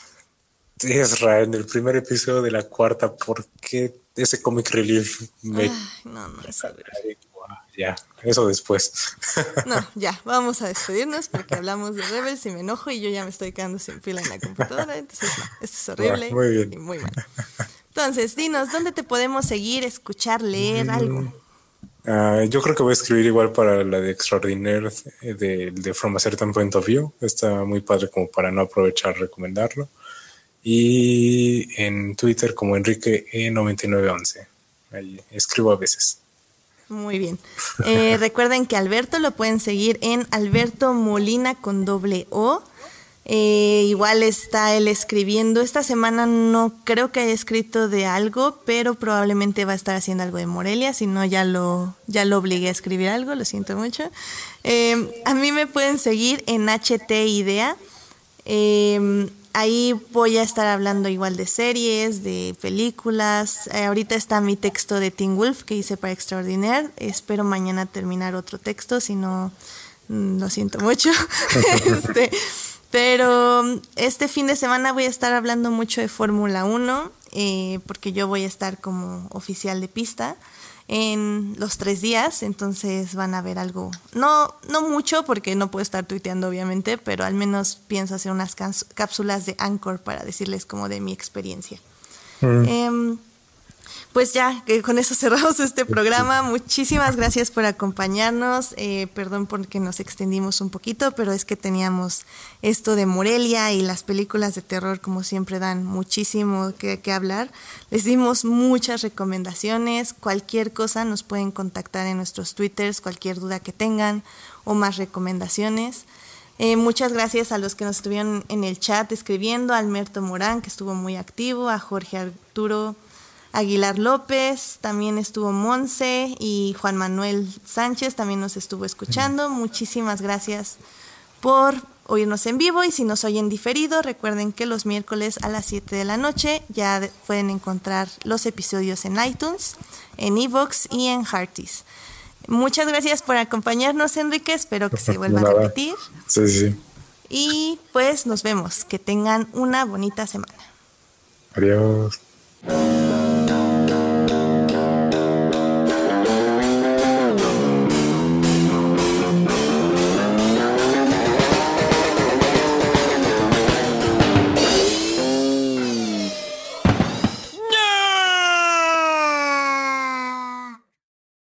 Israel, en el primer episodio de la cuarta, ¿por qué ese comic relief me... no, no, ya, eso después. No, ya, vamos a despedirnos porque hablamos de Rebels y me enojo y yo ya me estoy quedando sin pila en la computadora, entonces no, esto es horrible muy bien. y muy mal. Entonces, dinos, ¿dónde te podemos seguir, escuchar, leer, algo? Ah, yo creo que voy a escribir igual para la de Extraordinaire de, de From a Certain Point of View. Está muy padre como para no aprovechar recomendarlo y en Twitter como Enrique E9911. Ahí escribo a veces. Muy bien. Eh, recuerden que Alberto lo pueden seguir en Alberto Molina con doble O. Eh, igual está él escribiendo. Esta semana no creo que haya escrito de algo, pero probablemente va a estar haciendo algo de Morelia. Si no, ya lo, ya lo obligué a escribir algo, lo siento mucho. Eh, a mí me pueden seguir en HT Idea. Ahí voy a estar hablando igual de series, de películas. Eh, ahorita está mi texto de Teen Wolf que hice para Extraordinaire. Espero mañana terminar otro texto, si no, mm, lo siento mucho. este, pero este fin de semana voy a estar hablando mucho de Fórmula 1, eh, porque yo voy a estar como oficial de pista en los tres días, entonces van a ver algo, no, no mucho porque no puedo estar tuiteando obviamente, pero al menos pienso hacer unas cápsulas de Anchor para decirles como de mi experiencia. Mm. Pues ya, que con eso cerramos este programa. Muchísimas gracias por acompañarnos. Eh, perdón porque nos extendimos un poquito, pero es que teníamos esto de Morelia y las películas de terror, como siempre, dan muchísimo que, hablar. Les dimos muchas recomendaciones. Cualquier cosa nos pueden contactar en nuestros twitters, cualquier duda que tengan o más recomendaciones. Eh, muchas gracias a los que nos estuvieron en el chat escribiendo, a Alberto Morán, que estuvo muy activo, a Jorge Arturo Aguilar López, también estuvo Monse y Juan Manuel Sánchez también nos estuvo escuchando. Muchísimas gracias por oírnos en vivo y si nos oyen diferido, recuerden que los miércoles a las 7 de la noche ya pueden encontrar los episodios en iTunes, en Evox y en Hearties. Muchas gracias por acompañarnos, Enrique. Espero que se vuelva a repetir. Sí, sí. Y pues nos vemos. Que tengan una bonita semana. Adiós.